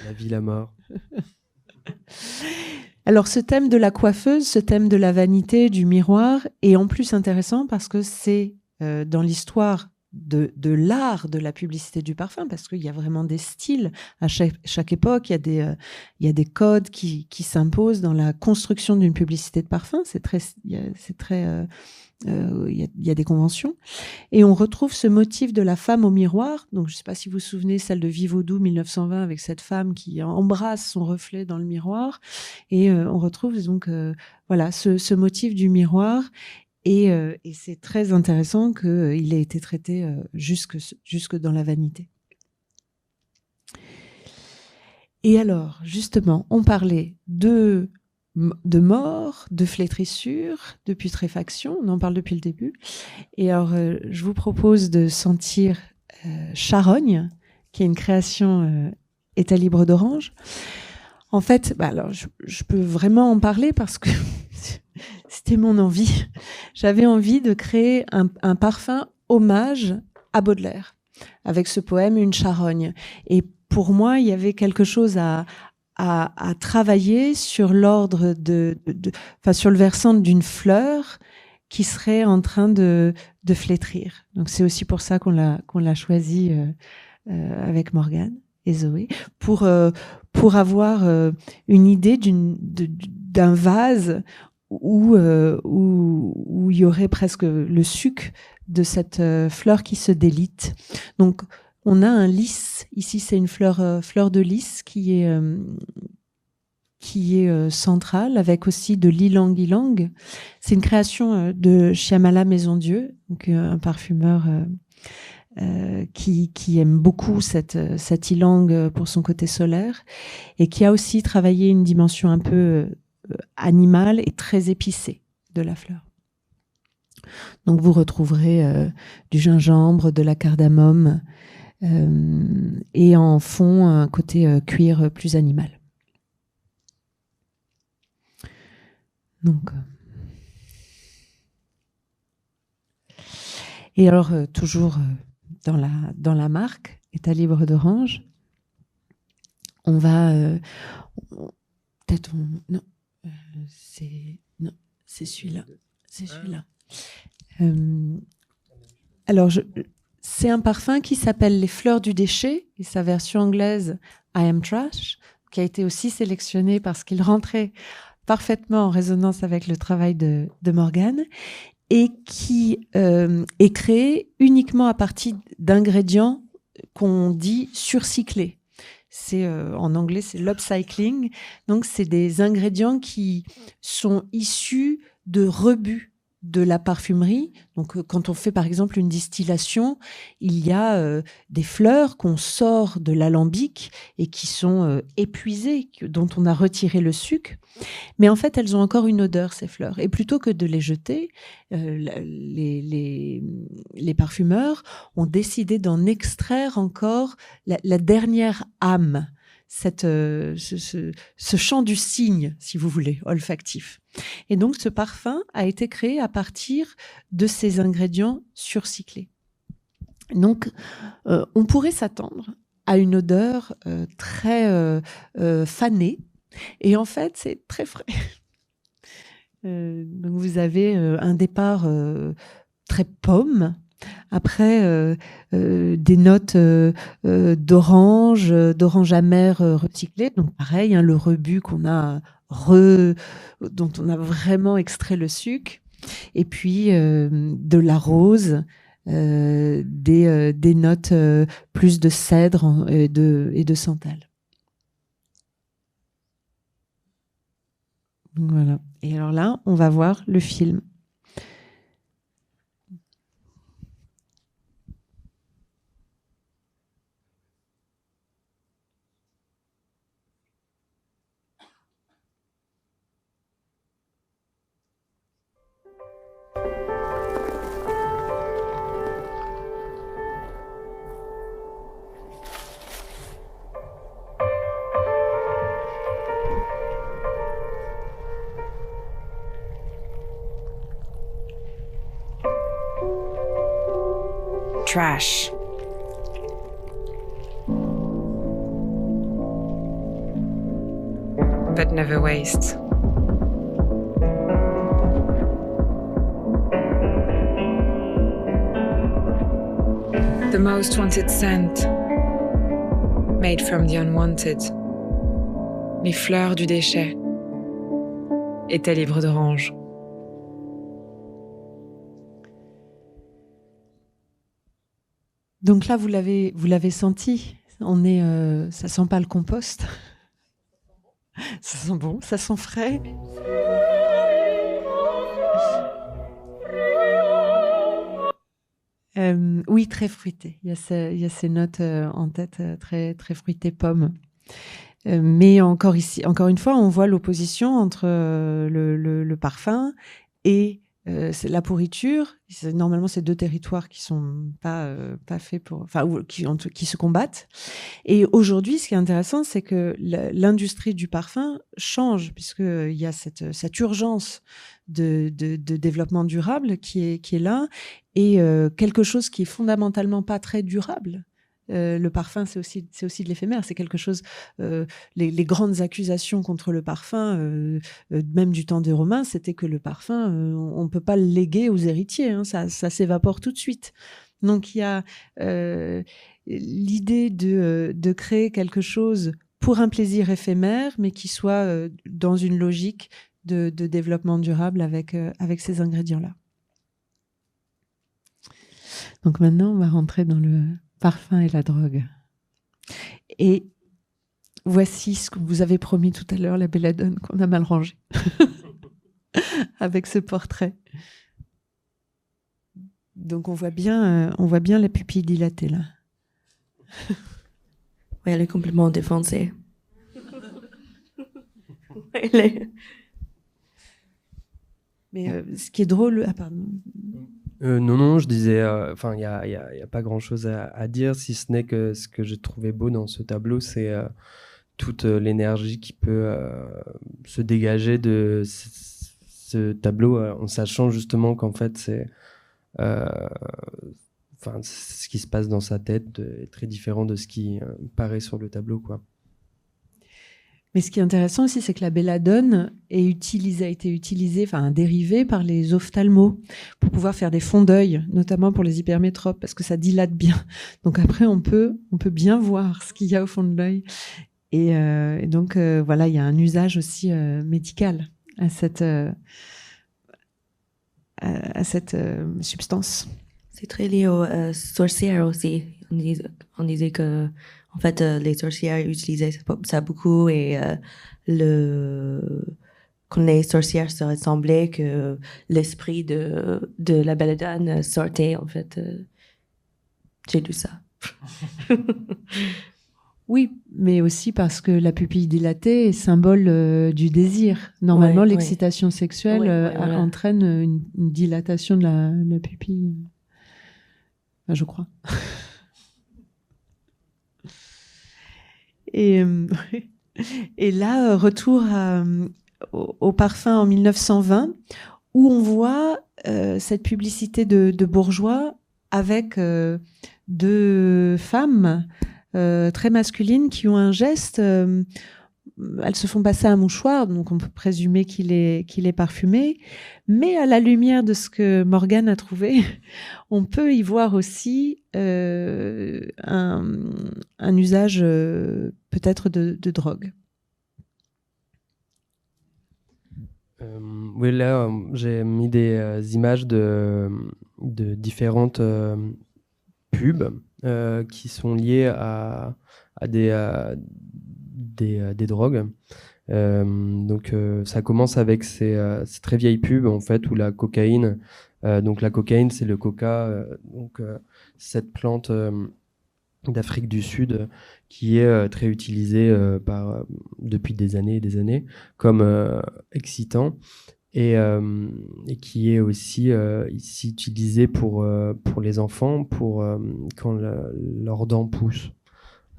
La vie, la mort. Alors ce thème de la coiffeuse, ce thème de la vanité, du miroir, est en plus intéressant parce que c'est euh, dans l'histoire de, l'art de la publicité du parfum, parce qu'il y a vraiment des styles à chaque, époque, il y a des, euh, codes qui, s'imposent dans la construction d'une publicité de parfum. C'est très, il y, a des conventions. Et on retrouve ce motif de la femme au miroir. Donc, je ne sais pas si vous vous souvenez, celle de Vivaudou 1920, avec cette femme qui embrasse son reflet dans le miroir. Et euh, on retrouve donc euh, voilà ce, motif du miroir. Et, et c'est très intéressant qu'il ait été traité jusque, jusque dans la vanité. Et alors, justement, on parlait de de mort, de flétrissure, de putréfaction. On en parle depuis le début. Et alors, euh, je vous propose de sentir euh, Charogne, qui est une création euh, État libre d'Orange. En fait, bah alors, je, peux vraiment en parler parce que c'était mon envie. J'avais envie de créer un, parfum hommage à Baudelaire avec ce poème Une charogne. Et pour moi, il y avait quelque chose à, travailler sur l'ordre de, sur le versant d'une fleur qui serait en train de, de flétrir. Donc c'est aussi pour ça qu'on l'a qu'on l'a choisi euh, euh, avec Morgane et Zoé pour euh, pour avoir une idée d'une d'un vase où, où où il y aurait presque le suc de cette fleur qui se délite. Donc on a un lys. Ici, c'est une fleur, euh, fleur de lys qui est, euh, qui est euh, centrale, avec aussi de l'ilang ilang. C'est une création de Shyamala Maison Dieu, donc un parfumeur qui, qui, aime beaucoup cette, cette ilang pour son côté solaire et qui a aussi travaillé une dimension un peu animale et très épicée de la fleur. Donc vous retrouverez du gingembre, de la cardamome, euh, et en fond un côté euh, cuir plus animal. Donc, euh, et alors, toujours dans la, dans la marque, État libre d'Orange, on va. Peut-être. non, c'est. Non, c'est celui-là. C'est celui-là. alors, je, c'est un parfum qui s'appelle Les Fleurs du Déchet, et sa version anglaise I Am Trash, qui a été aussi sélectionné parce qu'il rentrait parfaitement en résonance avec le travail de, de Morgane, et qui euh, est créé uniquement à partir d'ingrédients qu'on dit surcyclés. C'est euh, en anglais c'est l'upcycling, donc c'est des ingrédients qui sont issus de rebuts de la parfumerie. Donc, euh, quand on fait par exemple une distillation, il y a euh, des fleurs qu'on sort de l'alambic et qui sont euh, épuisées, dont on a retiré le sucre. Mais en fait, elles ont encore une odeur, ces fleurs. Et plutôt que de les jeter, les, les, parfumeurs ont décidé d'en extraire encore la dernière âme euh, ce, champ du cygne, si vous voulez, olfactif. Et donc ce parfum a été créé à partir de ces ingrédients surcyclés. Donc euh, on pourrait s'attendre à une odeur euh, très fanée, et en fait c'est très frais. donc vous avez un départ très pomme, Après, des notes d'orange, d'orange amer recyclé. Donc pareil, hein, le rebut qu'on a re, dont on a vraiment extrait le sucre. Et puis de la rose, des, notes plus de cèdre et de, et de santal. Voilà. Et alors là, on va voir le film. Trash. But never waste. The most wanted scent, made from the unwanted. Les fleurs du déchet et livres d'orange. Donc là, vous l'avez, vous l'avez senti. On est, euh, ça sent pas le compost. ça sent bon, ça sent frais. Euh, oui, très fruité. Il y a, ces notes euh, en tête très très fruité pomme. mais encore ici, encore une fois, on voit l'opposition entre le, parfum et euh, c'est la pourriture. Normalement, c'est deux territoires qui sont pas euh, pas faits pour, enfin, qui, se combattent. Et aujourd'hui, ce qui est intéressant, c'est que l'industrie du parfum change puisqu'il y a cette, cette urgence de, de, développement durable qui est qui est là et euh, quelque chose qui est fondamentalement pas très durable euh, le parfum, c'est aussi, c'est aussi de l'éphémère. C'est quelque chose. Euh, les, grandes accusations contre le parfum, euh, même du temps des Romains, c'était que le parfum, on ne peut pas le léguer aux héritiers. Hein. ça, s'évapore tout de suite. Donc il y a l'idée de, créer quelque chose pour un plaisir éphémère, mais qui soit dans une logique de, de développement durable avec, avec ces ingrédients-là. Donc maintenant, on va rentrer dans le, parfum et la drogue. Et voici ce que vous avez promis tout à l'heure, la belladone qu'on a mal rangée, avec ce portrait. Donc on voit bien, euh, on voit bien la pupille dilatée là. oui, elle est complètement défoncée. Mais euh, ce qui est drôle, ah pardon. Euh, non, non, je disais, euh, enfin, il n'y a, pas grand-chose à, dire, si ce n'est que ce que j'ai trouvé beau dans ce tableau, c'est euh, toute l'énergie qui peut se dégager de ce, tableau, en sachant justement qu'en fait, c'est, ce qui se passe dans sa tête est très différent de ce qui paraît sur le tableau, quoi. Mais ce qui est intéressant aussi, c'est que la belladone a été utilisée, enfin un dérivé par les ophtalmos pour pouvoir faire des fonds d'œil, notamment pour les hypermétropes, parce que ça dilate bien. Donc après, on peut, on peut bien voir ce qu'il y a au fond de l'œil. Et, euh, donc euh, voilà, il y a un usage aussi euh, médical à cette, à, cette substance. C'est très lié aux sorcières aussi. On disait que en fait, euh, les sorcières utilisaient ça beaucoup et euh, le quand les sorcières se ressemblaient, que l'esprit de, de la belladone sortait, en fait. Euh, j'ai lu ça. oui, mais aussi parce que la pupille dilatée est symbole du désir. Normalement, l'excitation sexuelle entraîne une, dilatation de la, la pupille. je crois. Et, euh, et là, euh, retour au, parfum en 1920, où on voit euh, cette publicité de, bourgeois avec deux femmes très masculines qui ont un geste elles se font passer un mouchoir, donc on peut présumer qu'il est, qu'il est parfumé. Mais à la lumière de ce que Morgane a trouvé, on peut y voir aussi euh, un, usage euh, peut-être de, drogue. Euh, oui, là, j'ai mis des images de, de différentes pubs qui sont liées à, à des des, drogues. Euh, donc euh, ça commence avec ces, très vieilles pubs en fait où la cocaïne, donc la cocaïne c'est le coca, donc cette plante d'Afrique du Sud qui est très utilisée depuis des années et des années comme excitant et, qui est aussi ici utilisée pour, pour les enfants pour quand leurs dents poussent.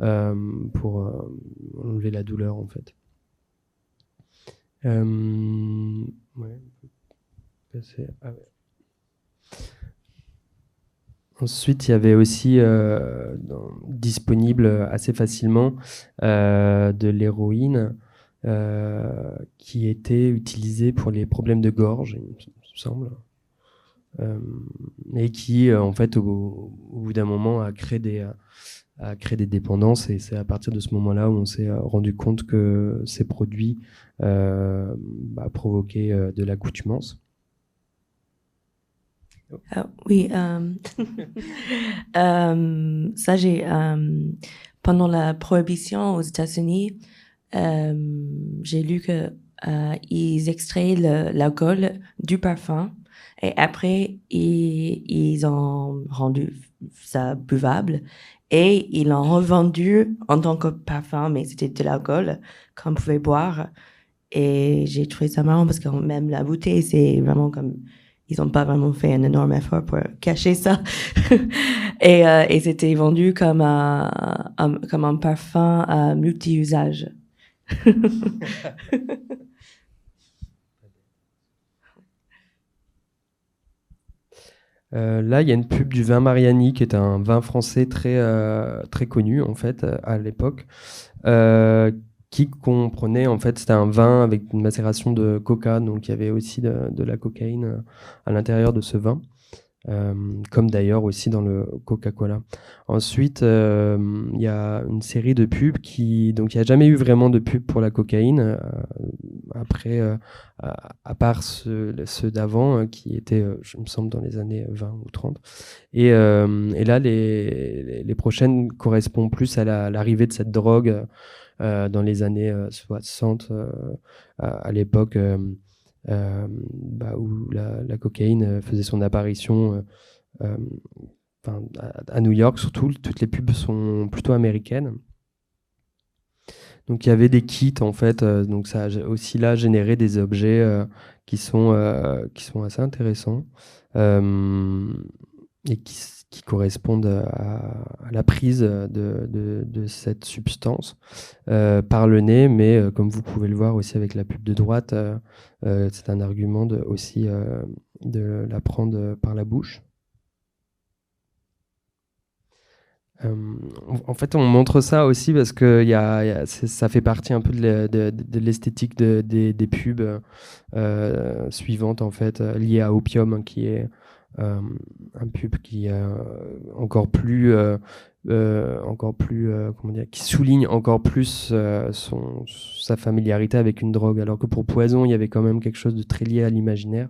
Euh, pour euh, enlever la douleur en fait. Euh, Ensuite, il y avait aussi disponible assez facilement de l'héroïne qui était utilisée pour les problèmes de gorge, il me semble, et qui, en fait, au bout d'un moment, a créé des, à créer des dépendances et c'est à partir de ce moment-là où on s'est euh, rendu compte que ces produits euh, bah, provoquaient euh, de l'accoutumance. Ah, oui, euh, ça j'ai pendant la prohibition aux États-Unis, j'ai lu que ils extraient l'alcool du parfum et après ils, ils ont rendu ça buvable et ils l'ont revendu en tant que parfum, mais c'était de l'alcool qu'on pouvait boire. Et j'ai trouvé ça marrant parce que même la bouteille, c'est vraiment comme ils n'ont pas vraiment fait un énorme effort pour cacher ça. et, euh, et c'était vendu comme un, comme un parfum à multi-usage. Euh, là, il y a une pub du vin Mariani, qui est un vin français très, euh, connu, en fait, à l'époque, euh, qui comprenait, en fait, c'était un vin avec une macération de coca, donc il y avait aussi de la cocaïne à l'intérieur de ce vin. Euh, comme d'ailleurs aussi dans le Coca-Cola. Ensuite, euh, il y a une série de pubs qui, donc il n'y a jamais eu vraiment de pub pour la cocaïne. Euh, après, à, part ceux, d'avant qui étaient, je me semble, dans les années 20 ou 30. Et, là, les, les, prochaines correspondent plus à l'arrivée de cette drogue dans les années 60 à l'époque bah, où la, cocaïne euh, faisait son apparition euh, à, New York, surtout. Toutes les pubs sont plutôt américaines. Donc il y avait des kits en fait, donc ça a aussi là généré des objets qui sont qui sont assez intéressants et qui qui correspondent à, la prise de, cette substance euh, par le nez, mais euh, comme vous pouvez le voir aussi avec la pub de droite, euh, c'est un argument aussi de la prendre par la bouche. en fait, on montre ça aussi parce que ça fait partie un peu de l'esthétique des, pubs suivantes en fait liées à Opium, hein, qui est un pub qui euh, encore plus euh, encore plus comment dire qui souligne encore plus son sa familiarité avec une drogue. Alors que pour Poison il y avait quand même quelque chose de très lié à l'imaginaire.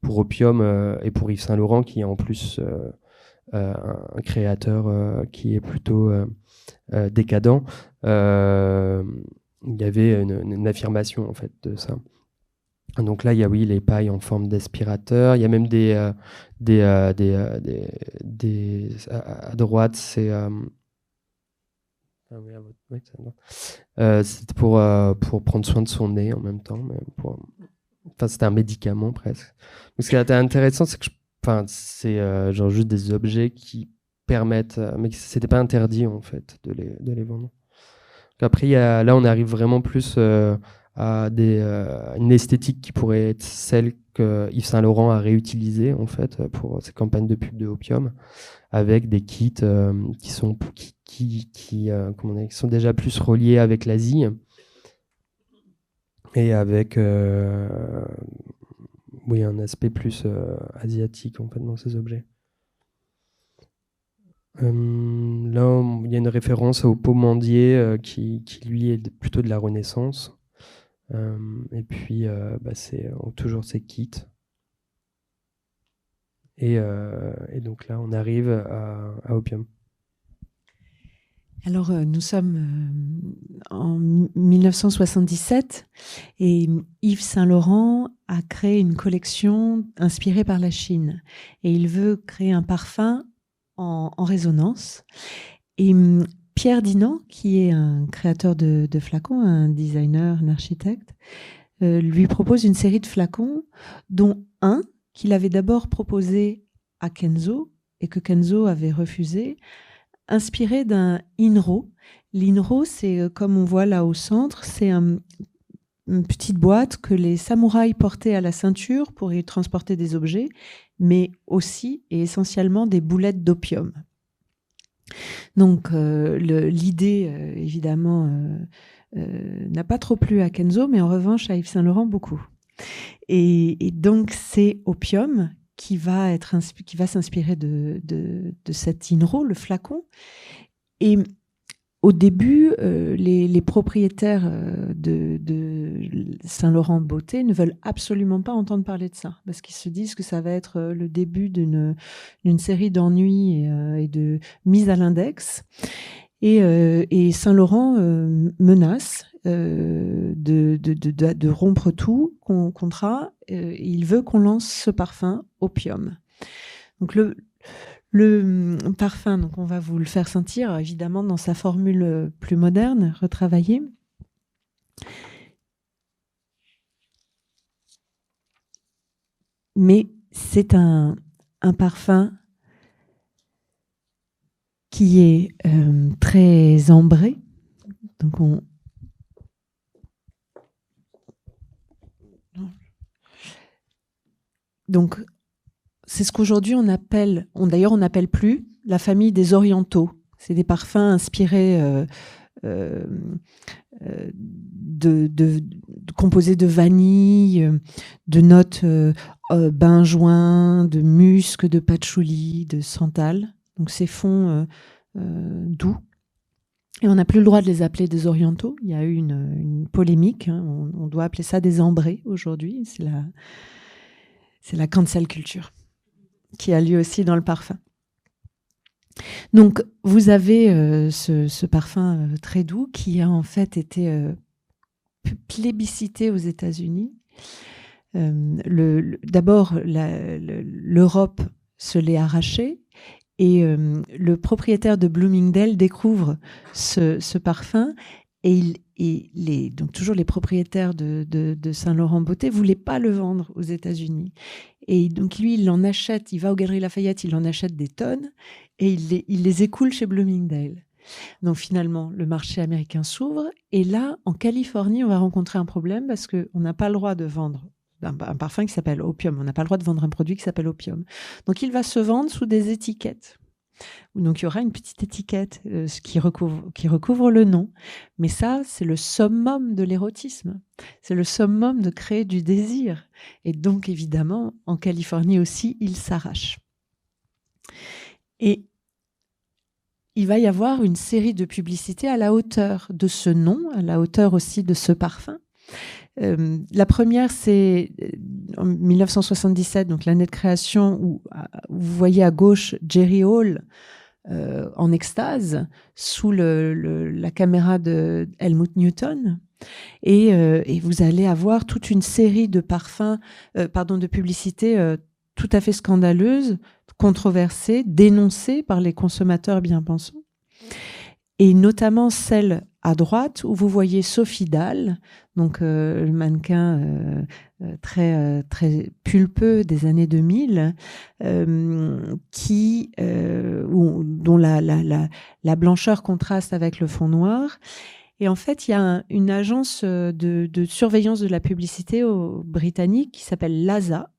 Pour Opium et pour Yves Saint Laurent qui est en plus un, créateur qui est plutôt décadent il y avait une, une, affirmation en fait de ça. Donc là, il y a oui les pailles en forme d'aspirateur. Il y a même des, euh, des, euh, euh, des, des, à, droite, c'est ah c'est pour, prendre soin de son nez en même temps. Enfin, c'était un médicament presque. Ce qui est intéressant, c'est que enfin, c'est genre juste des objets qui permettent, mais c'était pas interdit en fait de les, de les vendre. après, là, on arrive vraiment plus à des, euh, une esthétique qui pourrait être celle Yves Saint Laurent a réutilisée en fait pour ses campagnes de pub de opium, avec des kits euh, qui sont qui, qui, qui, euh, qui sont déjà plus reliés avec l'Asie et avec oui, un aspect plus asiatique en fait dans ces objets. là, il y a une référence au pomandier qui, qui, lui, est plutôt de la Renaissance. Et puis, bah, c'est toujours ces kits. Et, donc là, on arrive à, Opium. Alors, euh, nous sommes euh, en 1977 et Yves Saint-Laurent a créé une collection inspirée par la Chine. Et il veut créer un parfum en, résonance. Pierre Dinan, qui est un créateur de, flacons, un designer, un architecte, euh, lui propose une série de flacons, dont un qu'il avait d'abord proposé à Kenzo et que Kenzo avait refusé, inspiré d'un INRO. L'INRO, c'est euh, comme on voit là au centre, c'est une petite boîte que les samouraïs portaient à la ceinture pour y transporter des objets, mais aussi et essentiellement des boulettes d'opium. Donc euh, l'idée, euh, évidemment, n'a pas trop plu à Kenzo, mais en revanche à Yves Saint-Laurent beaucoup. Et, donc c'est opium qui va, être, qui va s'inspirer de, de, de, cet INRO, le flacon. Et au début, euh, les, propriétaires euh, de, Saint-Laurent Beauté ne veulent absolument pas entendre parler de ça, parce qu'ils se disent que ça va être euh, le début d'une série d'ennuis et, de mise à l'index. Et, Saint-Laurent menace de, rompre tout contrat. Euh, il veut qu'on lance ce parfum Opium. Donc le, le hum, parfum, donc on va vous le faire sentir évidemment dans sa formule plus moderne, retravaillée. Mais c'est un, parfum qui est euh, très ambré. Donc on, Donc, c'est ce qu'aujourd'hui on appelle, d'ailleurs on n'appelle plus la famille des orientaux. C'est des parfums inspirés euh, euh, euh, de, composés de vanille, de notes benjoin, de musc, de patchouli, de santal. Donc ces fonds doux. Et on n'a plus le droit de les appeler des orientaux. Il y a eu une, polémique. Hein. On, on, doit appeler ça des ambrés aujourd'hui. C'est la, c'est la cancel culture qui a lieu aussi dans le parfum. Donc, vous avez euh, ce, parfum euh, très doux qui a en fait été euh, plébiscité aux États-Unis. D'abord, l'Europe se l'est arraché et le propriétaire de Bloomingdale découvre ce parfum et, les, donc toujours les propriétaires de, Saint-Laurent Beauté voulaient pas le vendre aux États-Unis. Et donc lui, il en achète, il va aux Galeries Lafayette, il en achète des tonnes et il les, il écoule chez Bloomingdale. Donc finalement, le marché américain s'ouvre et là, en Californie, on va rencontrer un problème parce qu'on n'a pas le droit de vendre un parfum qui s'appelle opium. On n'a pas le droit de vendre un produit qui s'appelle opium. Donc il va se vendre sous des étiquettes. Donc il y aura une petite étiquette euh, qui, recouvre, le nom. Mais ça, c'est le summum de l'érotisme. C'est le summum de créer du désir. Et donc évidemment, en Californie aussi, il s'arrache. Et il va y avoir une série de publicités à la hauteur de ce nom, à la hauteur aussi de ce parfum. Euh, la première, c'est en 1977, donc l'année de création, où vous voyez à gauche Jerry Hall euh, en extase sous la caméra de Helmut Newton. Et, vous allez avoir toute une série de parfums, pardon, de publicités tout à fait scandaleuses, controversées, dénoncées par les consommateurs bien pensants et notamment celle à droite où vous voyez Sophie Dahl, donc euh, le mannequin euh, euh, très très pulpeux des années 2000, qui dont la, la, la, blancheur contraste avec le fond noir. Et en fait, il y a une agence de, de, surveillance de la publicité britannique qui s'appelle LASA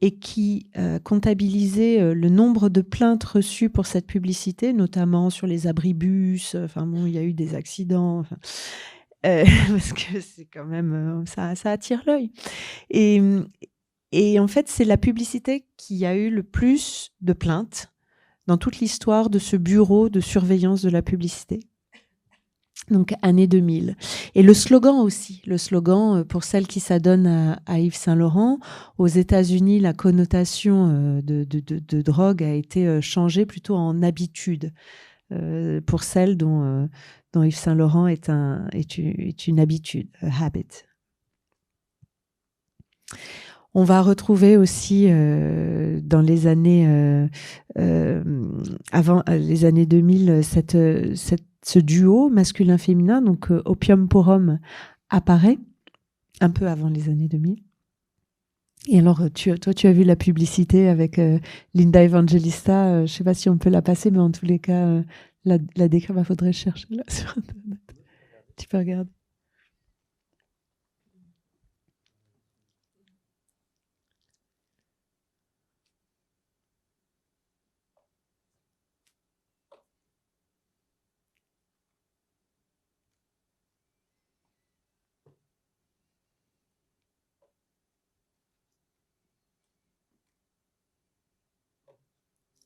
et qui euh, comptabilisait euh, le nombre de plaintes reçues pour cette publicité, notamment sur les abribus. Enfin bon, il y a eu des accidents. parce que c'est quand même ça, attire l'œil. Et en fait, c'est la publicité qui a eu le plus de plaintes dans toute l'histoire de ce bureau de surveillance de la publicité. Donc, année 2000. Et le slogan aussi, le slogan euh, pour celles qui s'adonnent à, Yves Saint-Laurent. Aux États-Unis, la connotation euh, de, de, drogue a été euh, changée plutôt en habitude pour celles dont, dont Yves Saint-Laurent est, un, est, une, est une habitude, habit. On va retrouver aussi euh, dans les années euh, euh, avant les années 2000 cette, ce duo masculin-féminin, donc Opium pour homme apparaît un peu avant les années 2000. Et alors, tu, toi, tu as vu la publicité avec Linda Evangelista. je ne sais pas si on peut la passer, mais en tous les cas, la, la décrire, il bah, faudrait chercher là sur Internet. Tu peux regarder.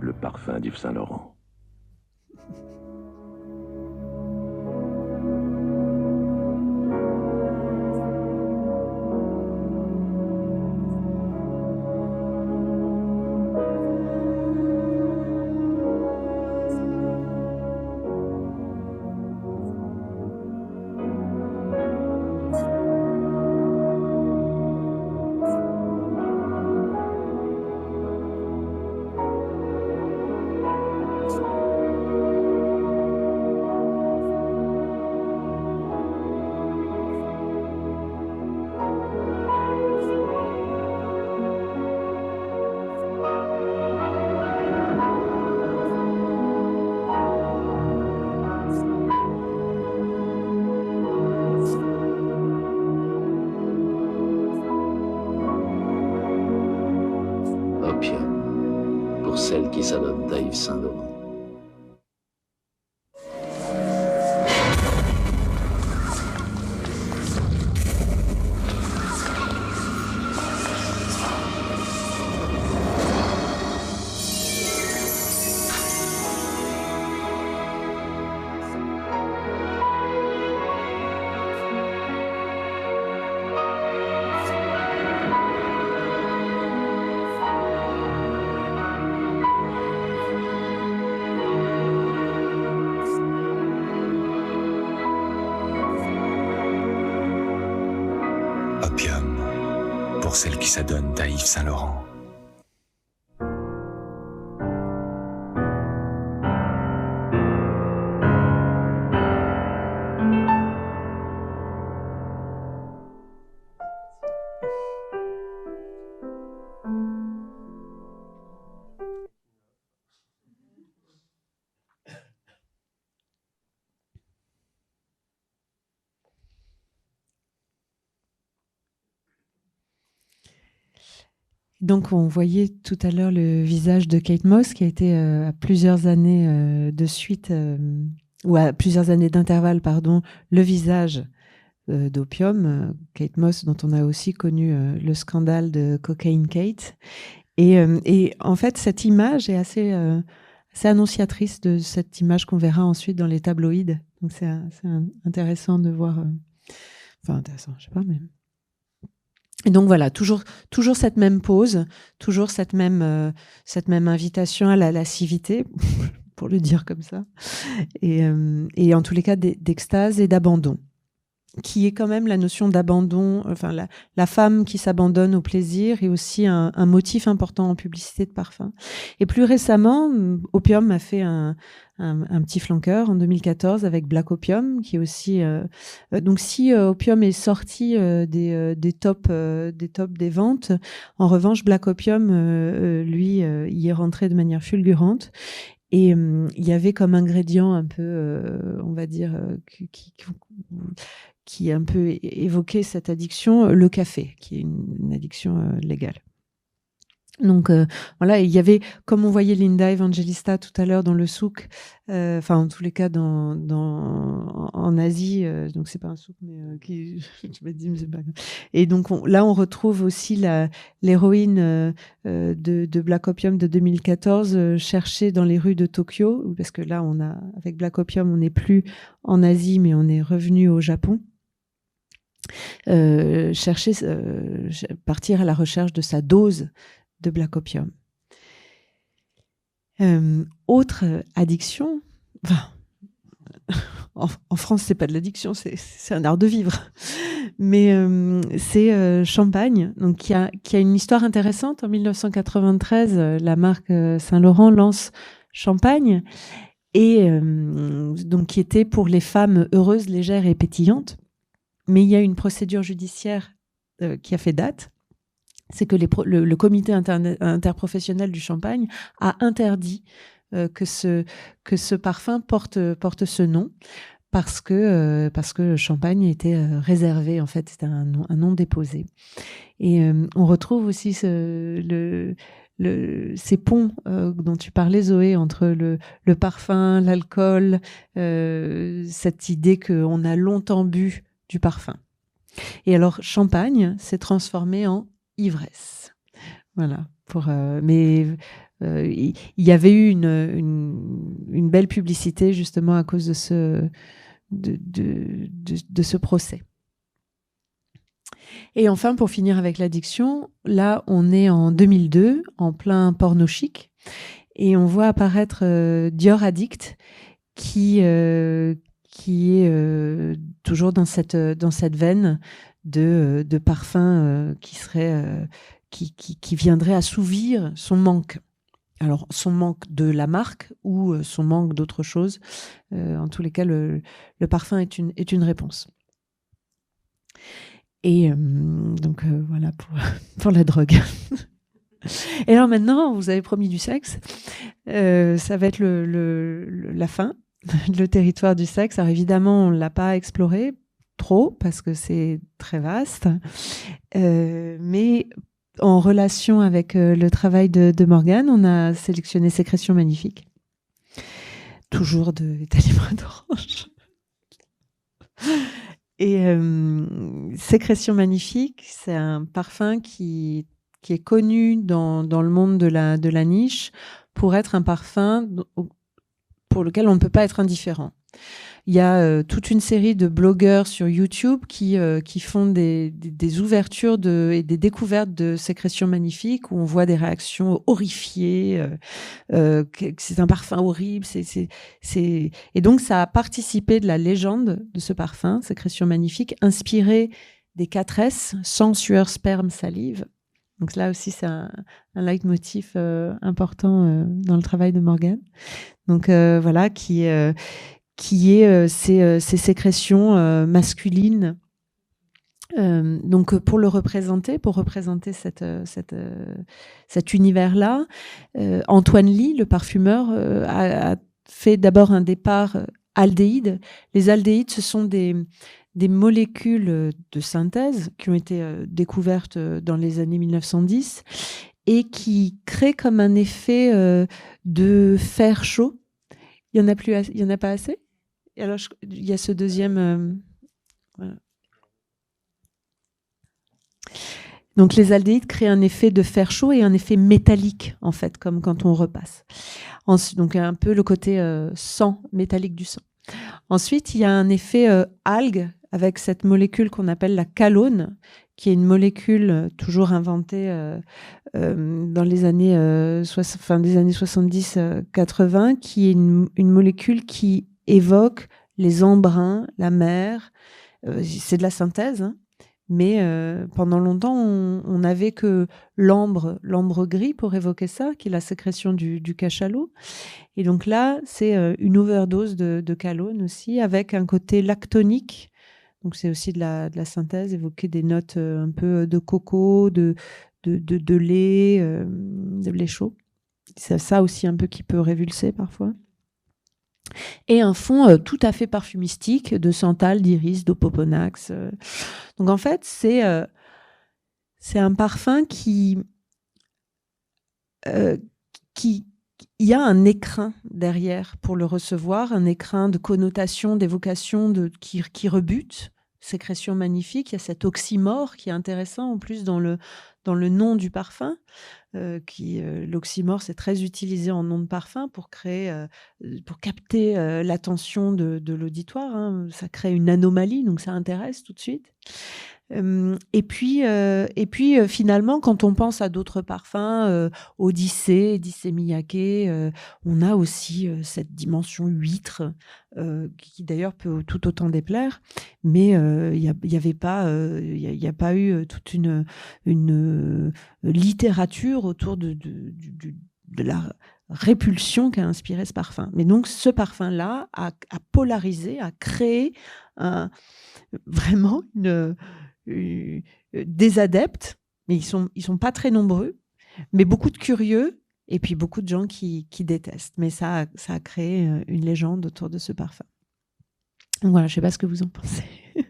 le parfum d'Yves Saint-Laurent. Saint-Laurent. Donc, on voyait tout à l'heure le visage de Kate Moss, qui a été euh, à plusieurs années euh, de suite, euh, ou à plusieurs années d'intervalle, pardon, le visage d'Opium. Kate Moss, dont on a aussi connu le scandale de Cocaine Kate. Et, en fait, cette image est assez, assez annonciatrice de cette image qu'on verra ensuite dans les tabloïds. Donc, c'est intéressant de voir. Enfin, intéressant, je sais pas, mais et donc voilà, toujours, toujours cette même pause, toujours cette même, euh, cette même invitation à la lascivité, pour le dire comme ça, et, euh, et en tous les cas d'extase et d'abandon. Qui est quand même la notion d'abandon, enfin la, la, femme qui s'abandonne au plaisir et aussi un, un, motif important en publicité de parfum. Et plus récemment, Opium a fait un, un, petit flanqueur en 2014 avec Black Opium, qui est aussi euh, euh donc si euh, Opium est sorti euh, des, euh, des tops des tops des ventes, en revanche Black Opium lui y est rentré de manière fulgurante et il y avait comme ingrédient un peu, on va dire, qui, qui, qui un peu évoqué cette addiction, le café, qui est une, addiction euh, légale. Donc euh, voilà, il y avait, comme on voyait Linda Evangelista tout à l'heure dans le souk, euh, enfin en tous les cas en Asie, euh, donc c'est pas un souk, mais euh, qui, je me dis, mais c'est pas. Et donc on, là on retrouve aussi l'héroïne euh, de, de, Black Opium de 2014 cherchée dans les rues de Tokyo, parce que là on a avec Black Opium on n'est plus en Asie, mais on est revenu au Japon. Euh, chercher, euh, partir à la recherche de sa dose de black opium. Euh, autre addiction, en, en, France, c'est pas de l'addiction, c'est un art de vivre. Mais c'est Champagne, donc qui a, qui a une histoire intéressante. En 1993, la marque Saint-Laurent lance Champagne, et donc qui était pour les femmes heureuses, légères et pétillantes mais il y a une procédure judiciaire euh, qui a fait date. C'est que le, comité inter interprofessionnel du champagne a interdit euh, que, ce, que ce parfum porte, porte ce nom parce que, euh, parce que le champagne était réservé, en fait, c'était un nom, déposé. Et on retrouve aussi ces ponts dont tu parlais, Zoé, entre le parfum, l'alcool, cette idée qu'on a longtemps bu du parfum. Et alors, champagne s'est transformé en ivresse. Voilà. Pour, euh, mais euh, il y, avait eu une, belle publicité justement à cause de ce, procès. Et enfin, pour finir avec l'addiction, là, on est en 2002, en plein porno chic, et on voit apparaître euh, Dior Addict, qui, qui est euh, toujours dans cette, dans cette veine de, euh, de parfum euh, qui, serait, euh, qui, qui, qui, viendrait assouvir son manque. Alors, son manque de la marque ou euh, son manque d'autre chose. en tous les cas, le, le, parfum est une, est une réponse. Et donc, voilà pour, pour la drogue. Et alors maintenant, vous avez promis du sexe. ça va être le, le, la fin le territoire du sexe. Alors évidemment, on ne l'a pas exploré trop parce que c'est très vaste, euh, mais en relation avec euh, le travail de, de Morgane, on a sélectionné Sécrétion Magnifique, toujours de Vitaly d'Orange. Et euh, Sécrétion Magnifique, c'est un parfum qui, qui est connu dans, dans le monde de la, de la niche pour être un parfum pour lequel on ne peut pas être indifférent. Il y a euh, toute une série de blogueurs sur YouTube qui, euh, qui font des, des, ouvertures et des découvertes de sécrétions magnifiques où on voit des réactions horrifiées, euh, c'est un parfum horrible. Et donc, ça a participé de la légende de ce parfum, sécrétion magnifique, inspiré des 4 S, sang, sueur, sperme, salive. Donc là aussi, c'est un, un leitmotiv euh, important euh, dans le travail de Morgane. Donc euh, voilà, qui, qui est ces, ces, sécrétions masculines. donc pour le représenter, pour représenter cette, cet univers-là, Antoine Lee, le parfumeur, a, a fait d'abord un départ aldéhyde. Les aldéhydes, ce sont des, des molécules de synthèse qui ont été découvertes dans les années 1910 et qui créent comme un effet euh, de fer chaud. Il y en a plus, il y en a pas assez? Alors il y a ce deuxième. Euh. Donc les aldéhydes créent un effet de fer chaud et un effet métallique en fait, comme quand on repasse. Donc un peu le côté euh, sang métallique du sang. Ensuite, il y a un effet euh, algue avec cette molécule qu'on appelle la calone, qui est une molécule euh, toujours inventée euh, euh, dans les années, euh, années 70-80, qui est une, molécule qui évoque les embruns, la mer, c'est de la synthèse, hein, mais pendant longtemps, on n'avait que l'ambre, l'ambre gris pour évoquer ça, qui est la sécrétion du, cachalot. Et donc là, c'est une overdose de, de calone aussi, avec un côté lactonique. Donc c'est aussi de la, synthèse, évoquer des notes un peu de coco, de, de, lait, de lait chaud. C'est ça aussi un peu qui peut révulser parfois et un fond euh, tout à fait parfumistique de santal, d'iris, d'opoponax. Euh. Donc en fait, c'est euh, c'est un parfum qui qui il y a un écrin derrière pour le recevoir, un écrin de connotation, d'évocation qui, qui rebute sécrétion magnifique. Il y a cet oxymore qui est intéressant en plus dans le, nom du parfum. Euh, euh, l'oxymore c'est très utilisé en nom de parfum pour créer, euh, capter l'attention de, de l'auditoire. Hein. Ça crée une anomalie, donc ça intéresse tout de suite et puis, et puis finalement, quand on pense à d'autres parfums, Odyssée, Odyssée Miyake, on a aussi cette dimension huître, qui d'ailleurs peut tout autant déplaire, mais il n'y avait pas, il y, a pas eu toute une, littérature autour de, la répulsion qu'a inspiré ce parfum. Mais donc ce parfum-là a, polarisé, a créé vraiment une, euh, des adeptes, mais ils sont, ils sont pas très nombreux, mais beaucoup de curieux et puis beaucoup de gens qui, détestent. Mais ça, a créé euh, une légende autour de ce parfum. Donc voilà, je sais pas ce que vous en pensez.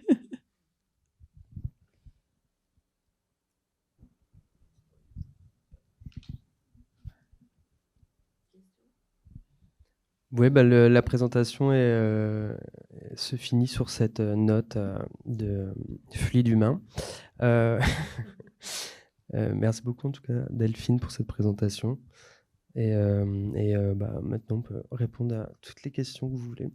Oui, bah la présentation est, euh, se finit sur cette euh, note euh, de fluide humain. merci beaucoup en tout cas Delphine pour cette présentation. Et, et bah, maintenant on peut répondre à toutes les questions que vous voulez.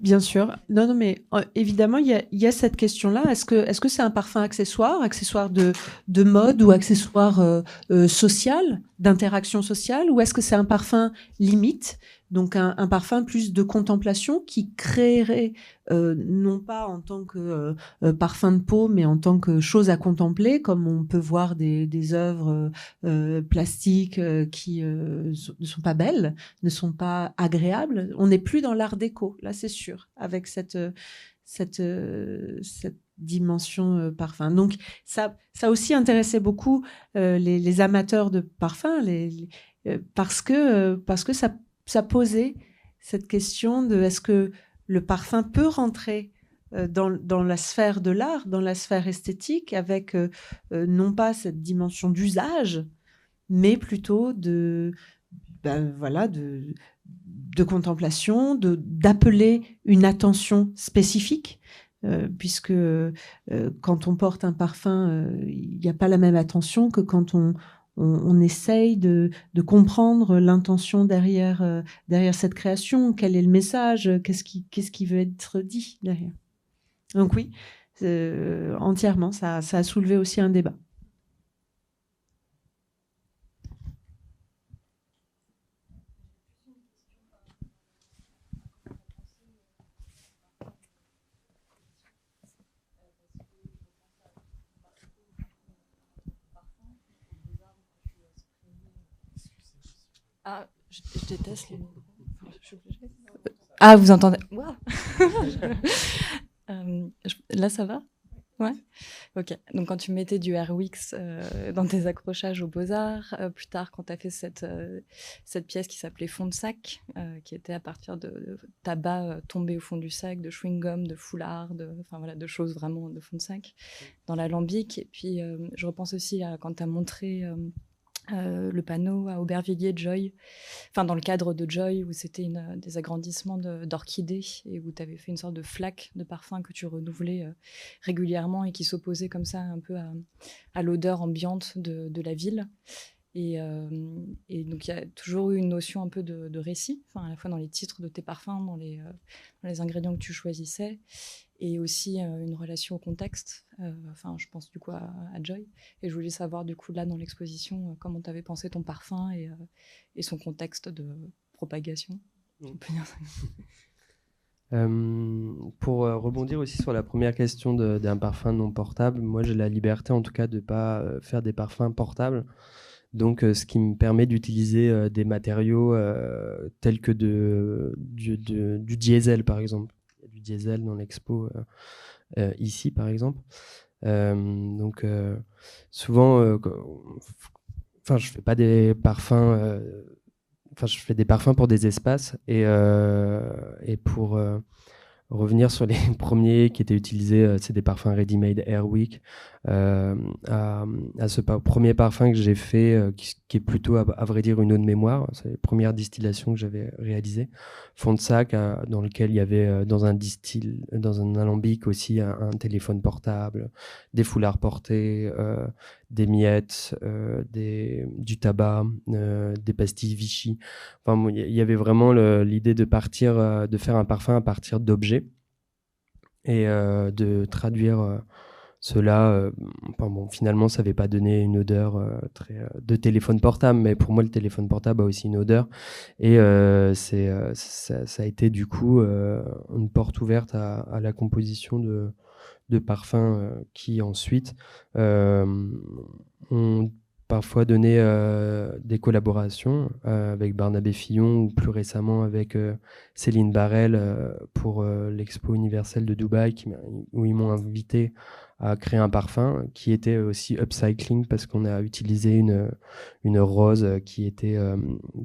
Bien sûr. Non, non, mais euh, évidemment, il y a, cette question-là. Est-ce que c'est un parfum accessoire, accessoire de, de mode ou accessoire euh, euh, social, d'interaction sociale, ou est-ce que c'est un parfum limite? Donc un, parfum plus de contemplation qui créerait, euh, non pas en tant que euh, euh, parfum de peau, mais en tant que chose à contempler, comme on peut voir des, œuvres plastiques qui ne sont pas belles, ne sont pas agréables. On n'est plus dans l'art déco, là c'est sûr, avec cette, cette, cette dimension parfum. Donc ça, ça aussi intéressait beaucoup les, amateurs de parfum, parce que parce que ça ça posait cette question de est-ce que le parfum peut rentrer euh, dans, dans, la sphère de l'art, dans la sphère esthétique, avec euh, euh, non pas cette dimension d'usage, mais plutôt de, ben, voilà, de, de contemplation, d'appeler une attention spécifique, puisque quand on porte un parfum, il n'y a pas la même attention que quand on, on, essaye de, comprendre l'intention derrière, euh, derrière cette création, quel est le message, qu'est-ce qui, qu'est-ce veut être dit derrière? Donc oui, euh, entièrement, ça a soulevé aussi un débat. Ah, je, je déteste les Ah, vous entendez wow. euh, Là, ça va? Ouais. Ok. Donc, quand tu mettais du Airwix euh, dans tes accrochages aux Beaux-Arts, euh, plus tard, quand tu as fait cette, euh, cette pièce qui s'appelait Fond de sac, qui était à partir de, de tabac tombé au fond du sac, de chewing-gum, de foulard, de, voilà, de choses vraiment de fond de sac, dans l'alambic. Et puis, je repense aussi à quand tu as montré euh, le panneau à Aubervilliers Joy, enfin dans le cadre de Joy où c'était des agrandissements d'orchidées et où tu avais fait une sorte de flaque de parfum que tu renouvelais euh, régulièrement et qui s'opposait comme ça un peu à, l'odeur ambiante de, la ville. Et, et, donc, il y a toujours eu une notion un peu de, récit, à la fois dans les titres de tes parfums, dans les, les ingrédients que tu choisissais, et aussi une relation au contexte. Enfin, je pense du coup à, Joy. Et je voulais savoir, du coup, là, dans l'exposition, comment tu avais pensé ton parfum et, son contexte de propagation. Euh, pour euh, rebondir aussi sur la première question d'un parfum non portable, moi j'ai la liberté en tout cas de ne pas euh, faire des parfums portables. Donc, ce qui me permet d'utiliser des matériaux tels que du, diesel, par exemple. Il y a du diesel dans l'expo ici, par exemple. donc, souvent, enfin, je fais pas des parfums enfin, je fais des parfums pour des espaces et, euh, et pour euh, revenir sur les premiers qui étaient utilisés, euh, c'est des parfums ready-made Airwick. Euh, à, ce premier parfum que j'ai fait, euh, qui, est plutôt, à, vrai dire, une eau de mémoire. C'est les premières distillations que j'avais réalisées. Fond de sac, dans lequel il y avait dans un distil, dans un alambic aussi un, téléphone portable, des foulards portés, des miettes, du tabac, des pastilles Vichy. Enfin, il y avait vraiment l'idée de partir, de faire un parfum à partir d'objets et de traduire cela, euh, finalement, ça n'avait pas donné une odeur euh, euh, de téléphone portable, mais pour moi, le téléphone portable a aussi une odeur. Et c'est, ça, a été du coup une porte ouverte à, la composition de, de parfums qui ensuite ont parfois donné des collaborations avec Barnabé Fillon ou plus récemment avec Céline Barrel pour l'expo universelle de Dubaï qui où ils m'ont invité à créer un parfum qui était aussi upcycling parce qu'on a utilisé une, une rose qui, était, euh,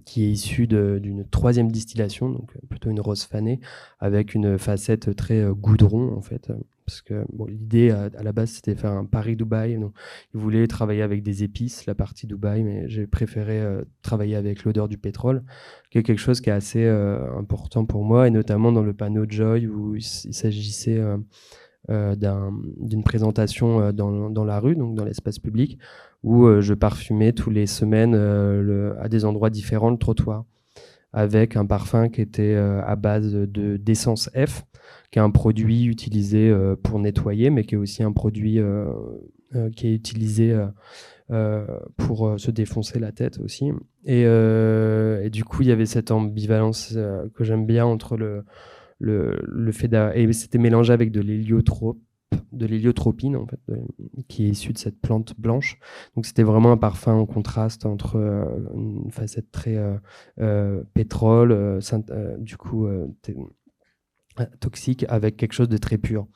qui est issue d'une troisième distillation, donc plutôt une rose fanée, avec une facette très euh, goudron en fait. Parce que l'idée à, la base c'était faire un Paris-Dubaï. Donc, ils voulaient travailler avec des épices, la partie Dubaï, mais j'ai préféré euh, travailler avec l'odeur du pétrole, qui est quelque chose qui est assez important pour moi, et notamment dans le panneau Joy où il s'agissait euh, d'une présentation euh, dans, dans, la rue, donc dans l'espace public, où euh, je parfumais tous les semaines à des endroits différents le trottoir, avec un parfum qui était à base de d'essence F, qui est un produit utilisé pour nettoyer, mais qui est aussi un produit qui est utilisé pour se défoncer la tête aussi. Et, du coup, il y avait cette ambivalence que j'aime bien entre le, le, le fait et c'était mélangé avec de de l'héliotropine en fait, qui est issue de cette plante blanche. Donc c'était vraiment un parfum en contraste entre euh, une facette très euh, euh, pétrole, du coup toxique, avec quelque chose de très pur.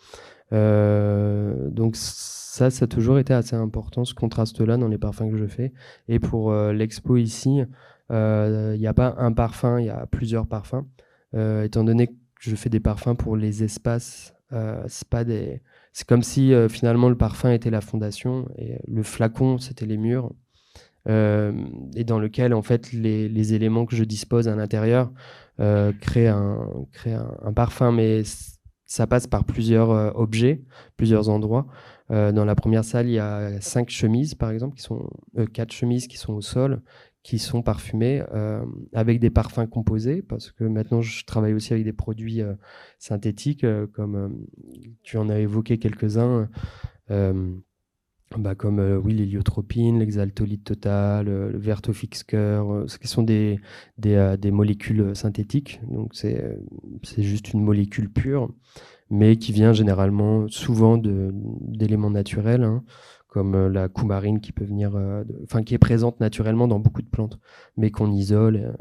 donc ça, ça a toujours été assez important, ce contraste-là dans les parfums que je fais. Et pour l'expo ici, il n'y a pas un parfum, il y a plusieurs parfums. étant donné que je fais des parfums pour les espaces. Euh, c'est pas des. C'est comme si euh, finalement le parfum était la fondation et le flacon c'était les murs. Euh, et dans lequel en fait les, éléments que je dispose à l'intérieur créent, un, un, parfum, mais ça passe par plusieurs objets, plusieurs endroits. dans la première salle, il y a cinq chemises, par exemple, qui sont quatre chemises qui sont au sol, qui sont parfumés euh, avec des parfums composés, parce que maintenant je travaille aussi avec des produits euh, synthétiques, euh, comme tu en as évoqué quelques-uns, bah, comme oui, l'héliotropine, l'exaltolite total, le vertofixker, ce qui sont des, des, des molécules synthétiques, donc c'est juste une molécule pure, mais qui vient généralement souvent d'éléments naturels. Hein comme euh, la coumarine qui peut venir, euh, enfin qui est présente naturellement dans beaucoup de plantes, mais qu'on isole. Euh.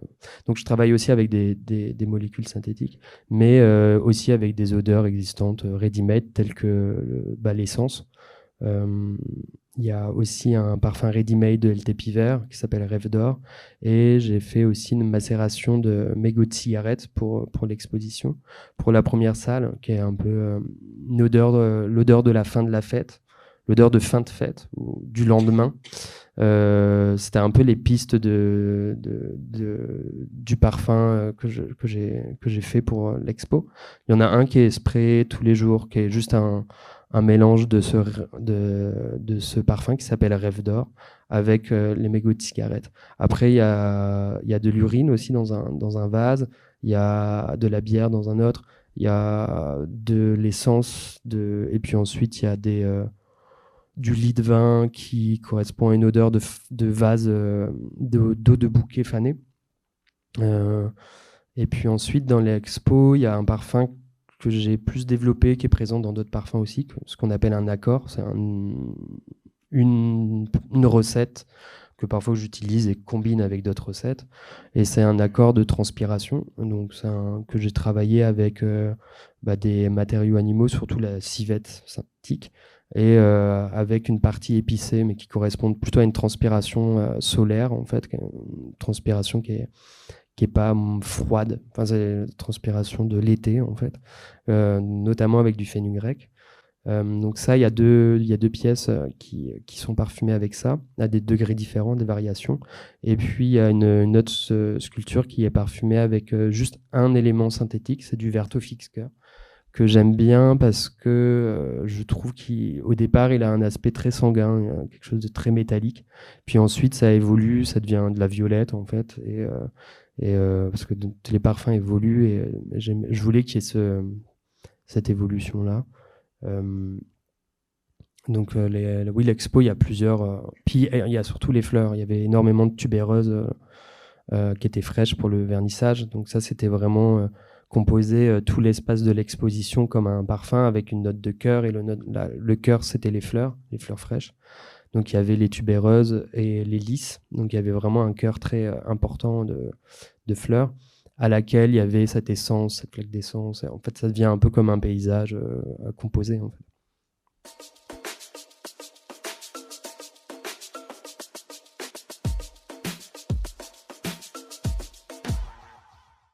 Donc je travaille aussi avec des, des, molécules synthétiques, mais aussi avec des odeurs existantes ready-made telles que bah, l'essence. Il y a aussi un parfum ready-made de LTP vert qui s'appelle Rêve d'or. Et j'ai fait aussi une macération de mégots de cigarettes pour, pour l'exposition. Pour la première salle, qui est un peu odeur, l'odeur de la fin de la fête l'odeur de fin de fête ou du lendemain. Euh, c'était un peu les pistes de, du parfum euh, que, j'ai, que fait pour euh, l'expo. Il y en a un qui est spray tous les jours, qui est juste un, un mélange de ce, de, de ce parfum qui s'appelle Rêve d'or avec les mégots de cigarettes. Après, il y a, y a de l'urine aussi dans un, dans un vase, il y a de la bière dans un autre, il y a de l'essence, de... et puis ensuite, il y a des, du lit de vin qui correspond à une odeur de, de vase d'eau de, bouquet fané. et puis ensuite, dans l'expo, il y a un parfum que j'ai plus développé, qui est présent dans d'autres parfums aussi, ce qu'on appelle un accord. C'est une, une, recette que parfois j'utilise et combine avec d'autres recettes. Et c'est un accord de transpiration, donc que j'ai travaillé avec euh, bah, des matériaux animaux, surtout la civette synthétique, et euh, avec une partie épicée, mais qui correspond plutôt à une transpiration euh, solaire, en fait, une transpiration qui est qui est pas hum, froide. Enfin, c'est la transpiration de l'été, en fait, euh, notamment avec du fenugrec. Donc ça, il y a deux, y a deux pièces qui, qui, sont parfumées avec ça, à des degrés différents, des variations. Et puis il y a une, autre sculpture qui est parfumée avec juste un élément synthétique, c'est du Vertofixker que j'aime bien parce que je trouve qu'au départ, il a un aspect très sanguin, quelque chose de très métallique. Puis ensuite, ça évolue, ça devient de la violette en fait. Et, et, parce que les parfums évoluent et je voulais qu'il y ait ce, cette évolution-là. donc, les, oui, l'expo, il y a plusieurs. puis, il y a surtout les fleurs. Il y avait énormément de tubéreuses qui étaient fraîches pour le vernissage. Donc, ça, c'était vraiment composer euh, tout l'espace de l'exposition comme un parfum avec une note de cœur. Et le, le cœur, c'était les fleurs, les fleurs fraîches. Donc il y avait les tubéreuses et les lys. Donc il y avait vraiment un cœur très euh, important de, de, fleurs à laquelle il y avait cette essence, cette flaque d'essence. En fait, ça devient un peu comme un paysage euh, à composer. En.